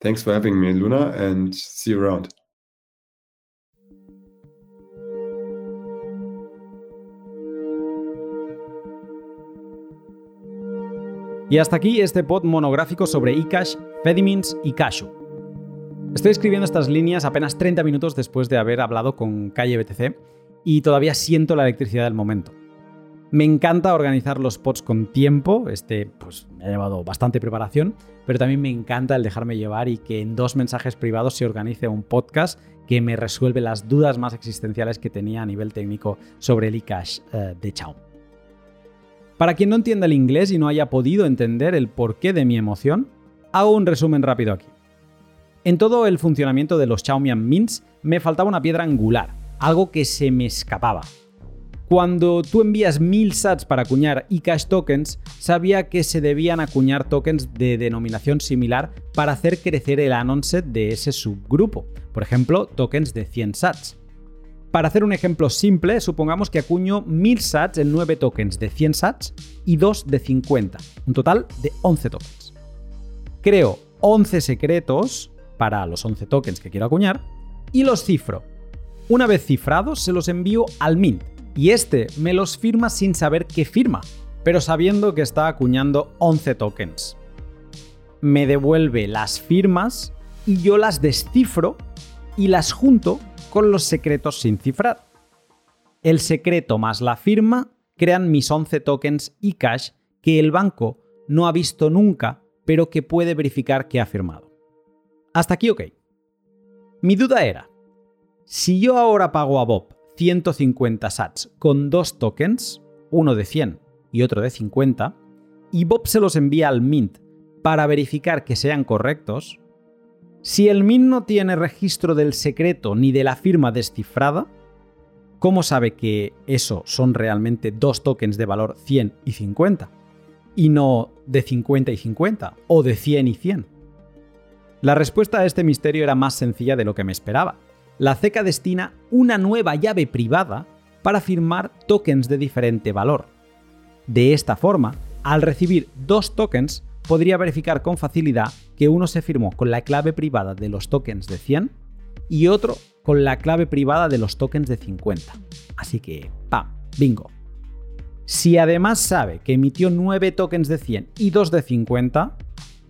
Thanks for having me, Luna, and see you around.
Y hasta aquí este pod monográfico sobre eCash, Fedimins y Cashu. Estoy escribiendo estas líneas apenas 30 minutos después de haber hablado con Calle BTC y todavía siento la electricidad del momento. Me encanta organizar los pods con tiempo, este pues me ha llevado bastante preparación, pero también me encanta el dejarme llevar y que en dos mensajes privados se organice un podcast que me resuelve las dudas más existenciales que tenía a nivel técnico sobre el eCash eh, de Chaum. Para quien no entienda el inglés y no haya podido entender el porqué de mi emoción, hago un resumen rápido aquí. En todo el funcionamiento de los Xiaomian Mints me faltaba una piedra angular, algo que se me escapaba. Cuando tú envías 1000 sats para acuñar eCash tokens, sabía que se debían acuñar tokens de denominación similar para hacer crecer el anon set de ese subgrupo, por ejemplo, tokens de 100 sats. Para hacer un ejemplo simple, supongamos que acuño 1000 sats en 9 tokens de 100 sats y 2 de 50, un total de 11 tokens. Creo 11 secretos para los 11 tokens que quiero acuñar y los cifro. Una vez cifrados, se los envío al Mint y este me los firma sin saber qué firma, pero sabiendo que está acuñando 11 tokens. Me devuelve las firmas y yo las descifro y las junto con los secretos sin cifrar. El secreto más la firma crean mis 11 tokens y cash que el banco no ha visto nunca, pero que puede verificar que ha firmado. Hasta aquí ok. Mi duda era, si yo ahora pago a Bob 150 sats con dos tokens, uno de 100 y otro de 50, y Bob se los envía al Mint para verificar que sean correctos, si el Mint no tiene registro del secreto ni de la firma descifrada, ¿cómo sabe que eso son realmente dos tokens de valor 100 y 50? Y no de 50 y 50 o de 100 y 100. La respuesta a este misterio era más sencilla de lo que me esperaba. La CECA destina una nueva llave privada para firmar tokens de diferente valor. De esta forma, al recibir dos tokens, podría verificar con facilidad que uno se firmó con la clave privada de los tokens de 100 y otro con la clave privada de los tokens de 50. Así que, ¡pam! Bingo. Si además sabe que emitió 9 tokens de 100 y 2 de 50,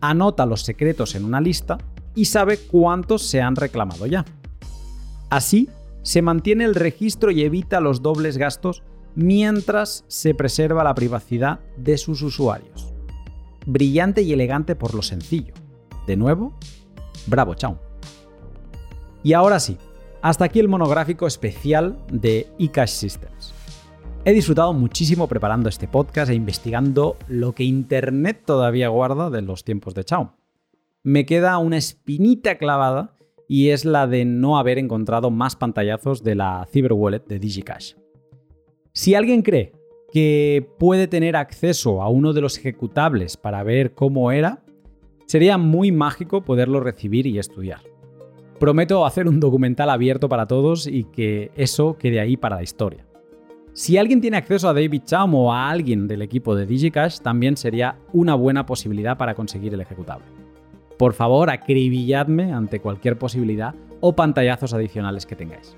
anota los secretos en una lista y sabe cuántos se han reclamado ya. Así, se mantiene el registro y evita los dobles gastos mientras se preserva la privacidad de sus usuarios brillante y elegante por lo sencillo. De nuevo, bravo, chao. Y ahora sí, hasta aquí el monográfico especial de eCash Systems. He disfrutado muchísimo preparando este podcast e investigando lo que Internet todavía guarda de los tiempos de Chao. Me queda una espinita clavada y es la de no haber encontrado más pantallazos de la Cyber Wallet de DigiCash. Si alguien cree que puede tener acceso a uno de los ejecutables para ver cómo era, sería muy mágico poderlo recibir y estudiar. Prometo hacer un documental abierto para todos y que eso quede ahí para la historia. Si alguien tiene acceso a David Chaum o a alguien del equipo de DigiCash, también sería una buena posibilidad para conseguir el ejecutable. Por favor, acribilladme ante cualquier posibilidad o pantallazos adicionales que tengáis.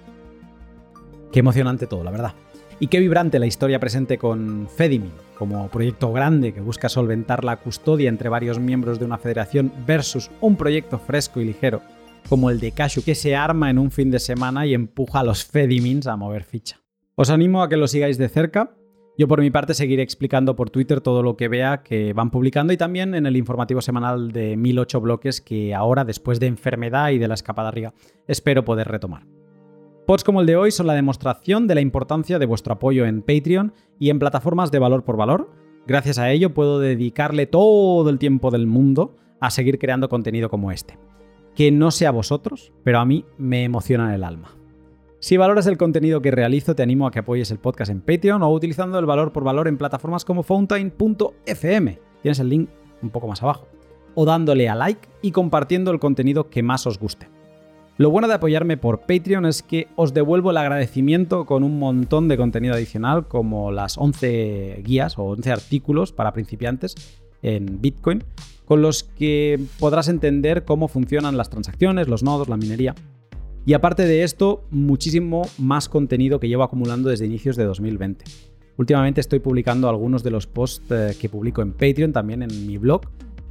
Qué emocionante todo, la verdad. Y qué vibrante la historia presente con Fedimin, como proyecto grande que busca solventar la custodia entre varios miembros de una federación versus un proyecto fresco y ligero como el de Cashu que se arma en un fin de semana y empuja a los Fedimins a mover ficha. Os animo a que lo sigáis de cerca. Yo por mi parte seguiré explicando por Twitter todo lo que vea que van publicando y también en el informativo semanal de 1008 bloques que ahora, después de enfermedad y de la escapada riga, espero poder retomar. Pods como el de hoy son la demostración de la importancia de vuestro apoyo en Patreon y en plataformas de valor por valor. Gracias a ello puedo dedicarle todo el tiempo del mundo a seguir creando contenido como este. Que no sea vosotros, pero a mí me emociona el alma. Si valoras el contenido que realizo, te animo a que apoyes el podcast en Patreon o utilizando el valor por valor en plataformas como fountain.fm. Tienes el link un poco más abajo. O dándole a like y compartiendo el contenido que más os guste. Lo bueno de apoyarme por Patreon es que os devuelvo el agradecimiento con un montón de contenido adicional como las 11 guías o 11 artículos para principiantes en Bitcoin con los que podrás entender cómo funcionan las transacciones, los nodos, la minería. Y aparte de esto, muchísimo más contenido que llevo acumulando desde inicios de 2020. Últimamente estoy publicando algunos de los posts eh, que publico en Patreon, también en mi blog,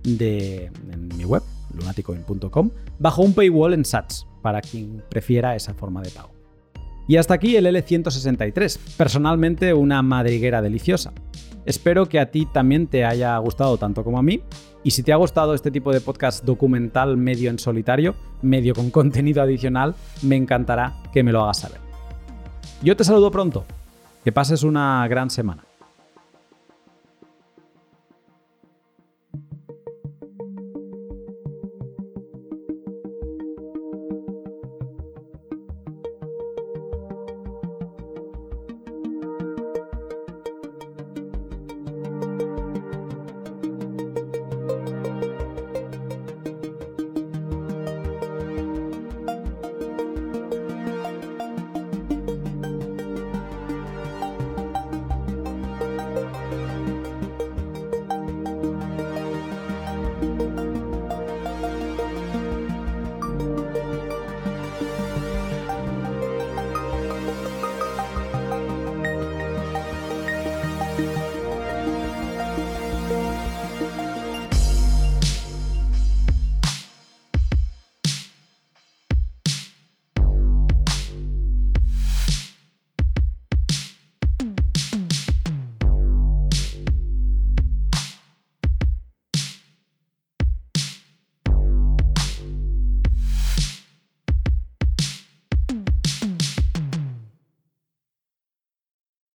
de, en mi web, lunaticoin.com, bajo un paywall en Sats, para quien prefiera esa forma de pago. Y hasta aquí el L163, personalmente una madriguera deliciosa. Espero que a ti también te haya gustado tanto como a mí. Y si te ha gustado este tipo de podcast documental medio en solitario, medio con contenido adicional, me encantará que me lo hagas saber. Yo te saludo pronto. Que pases una gran semana.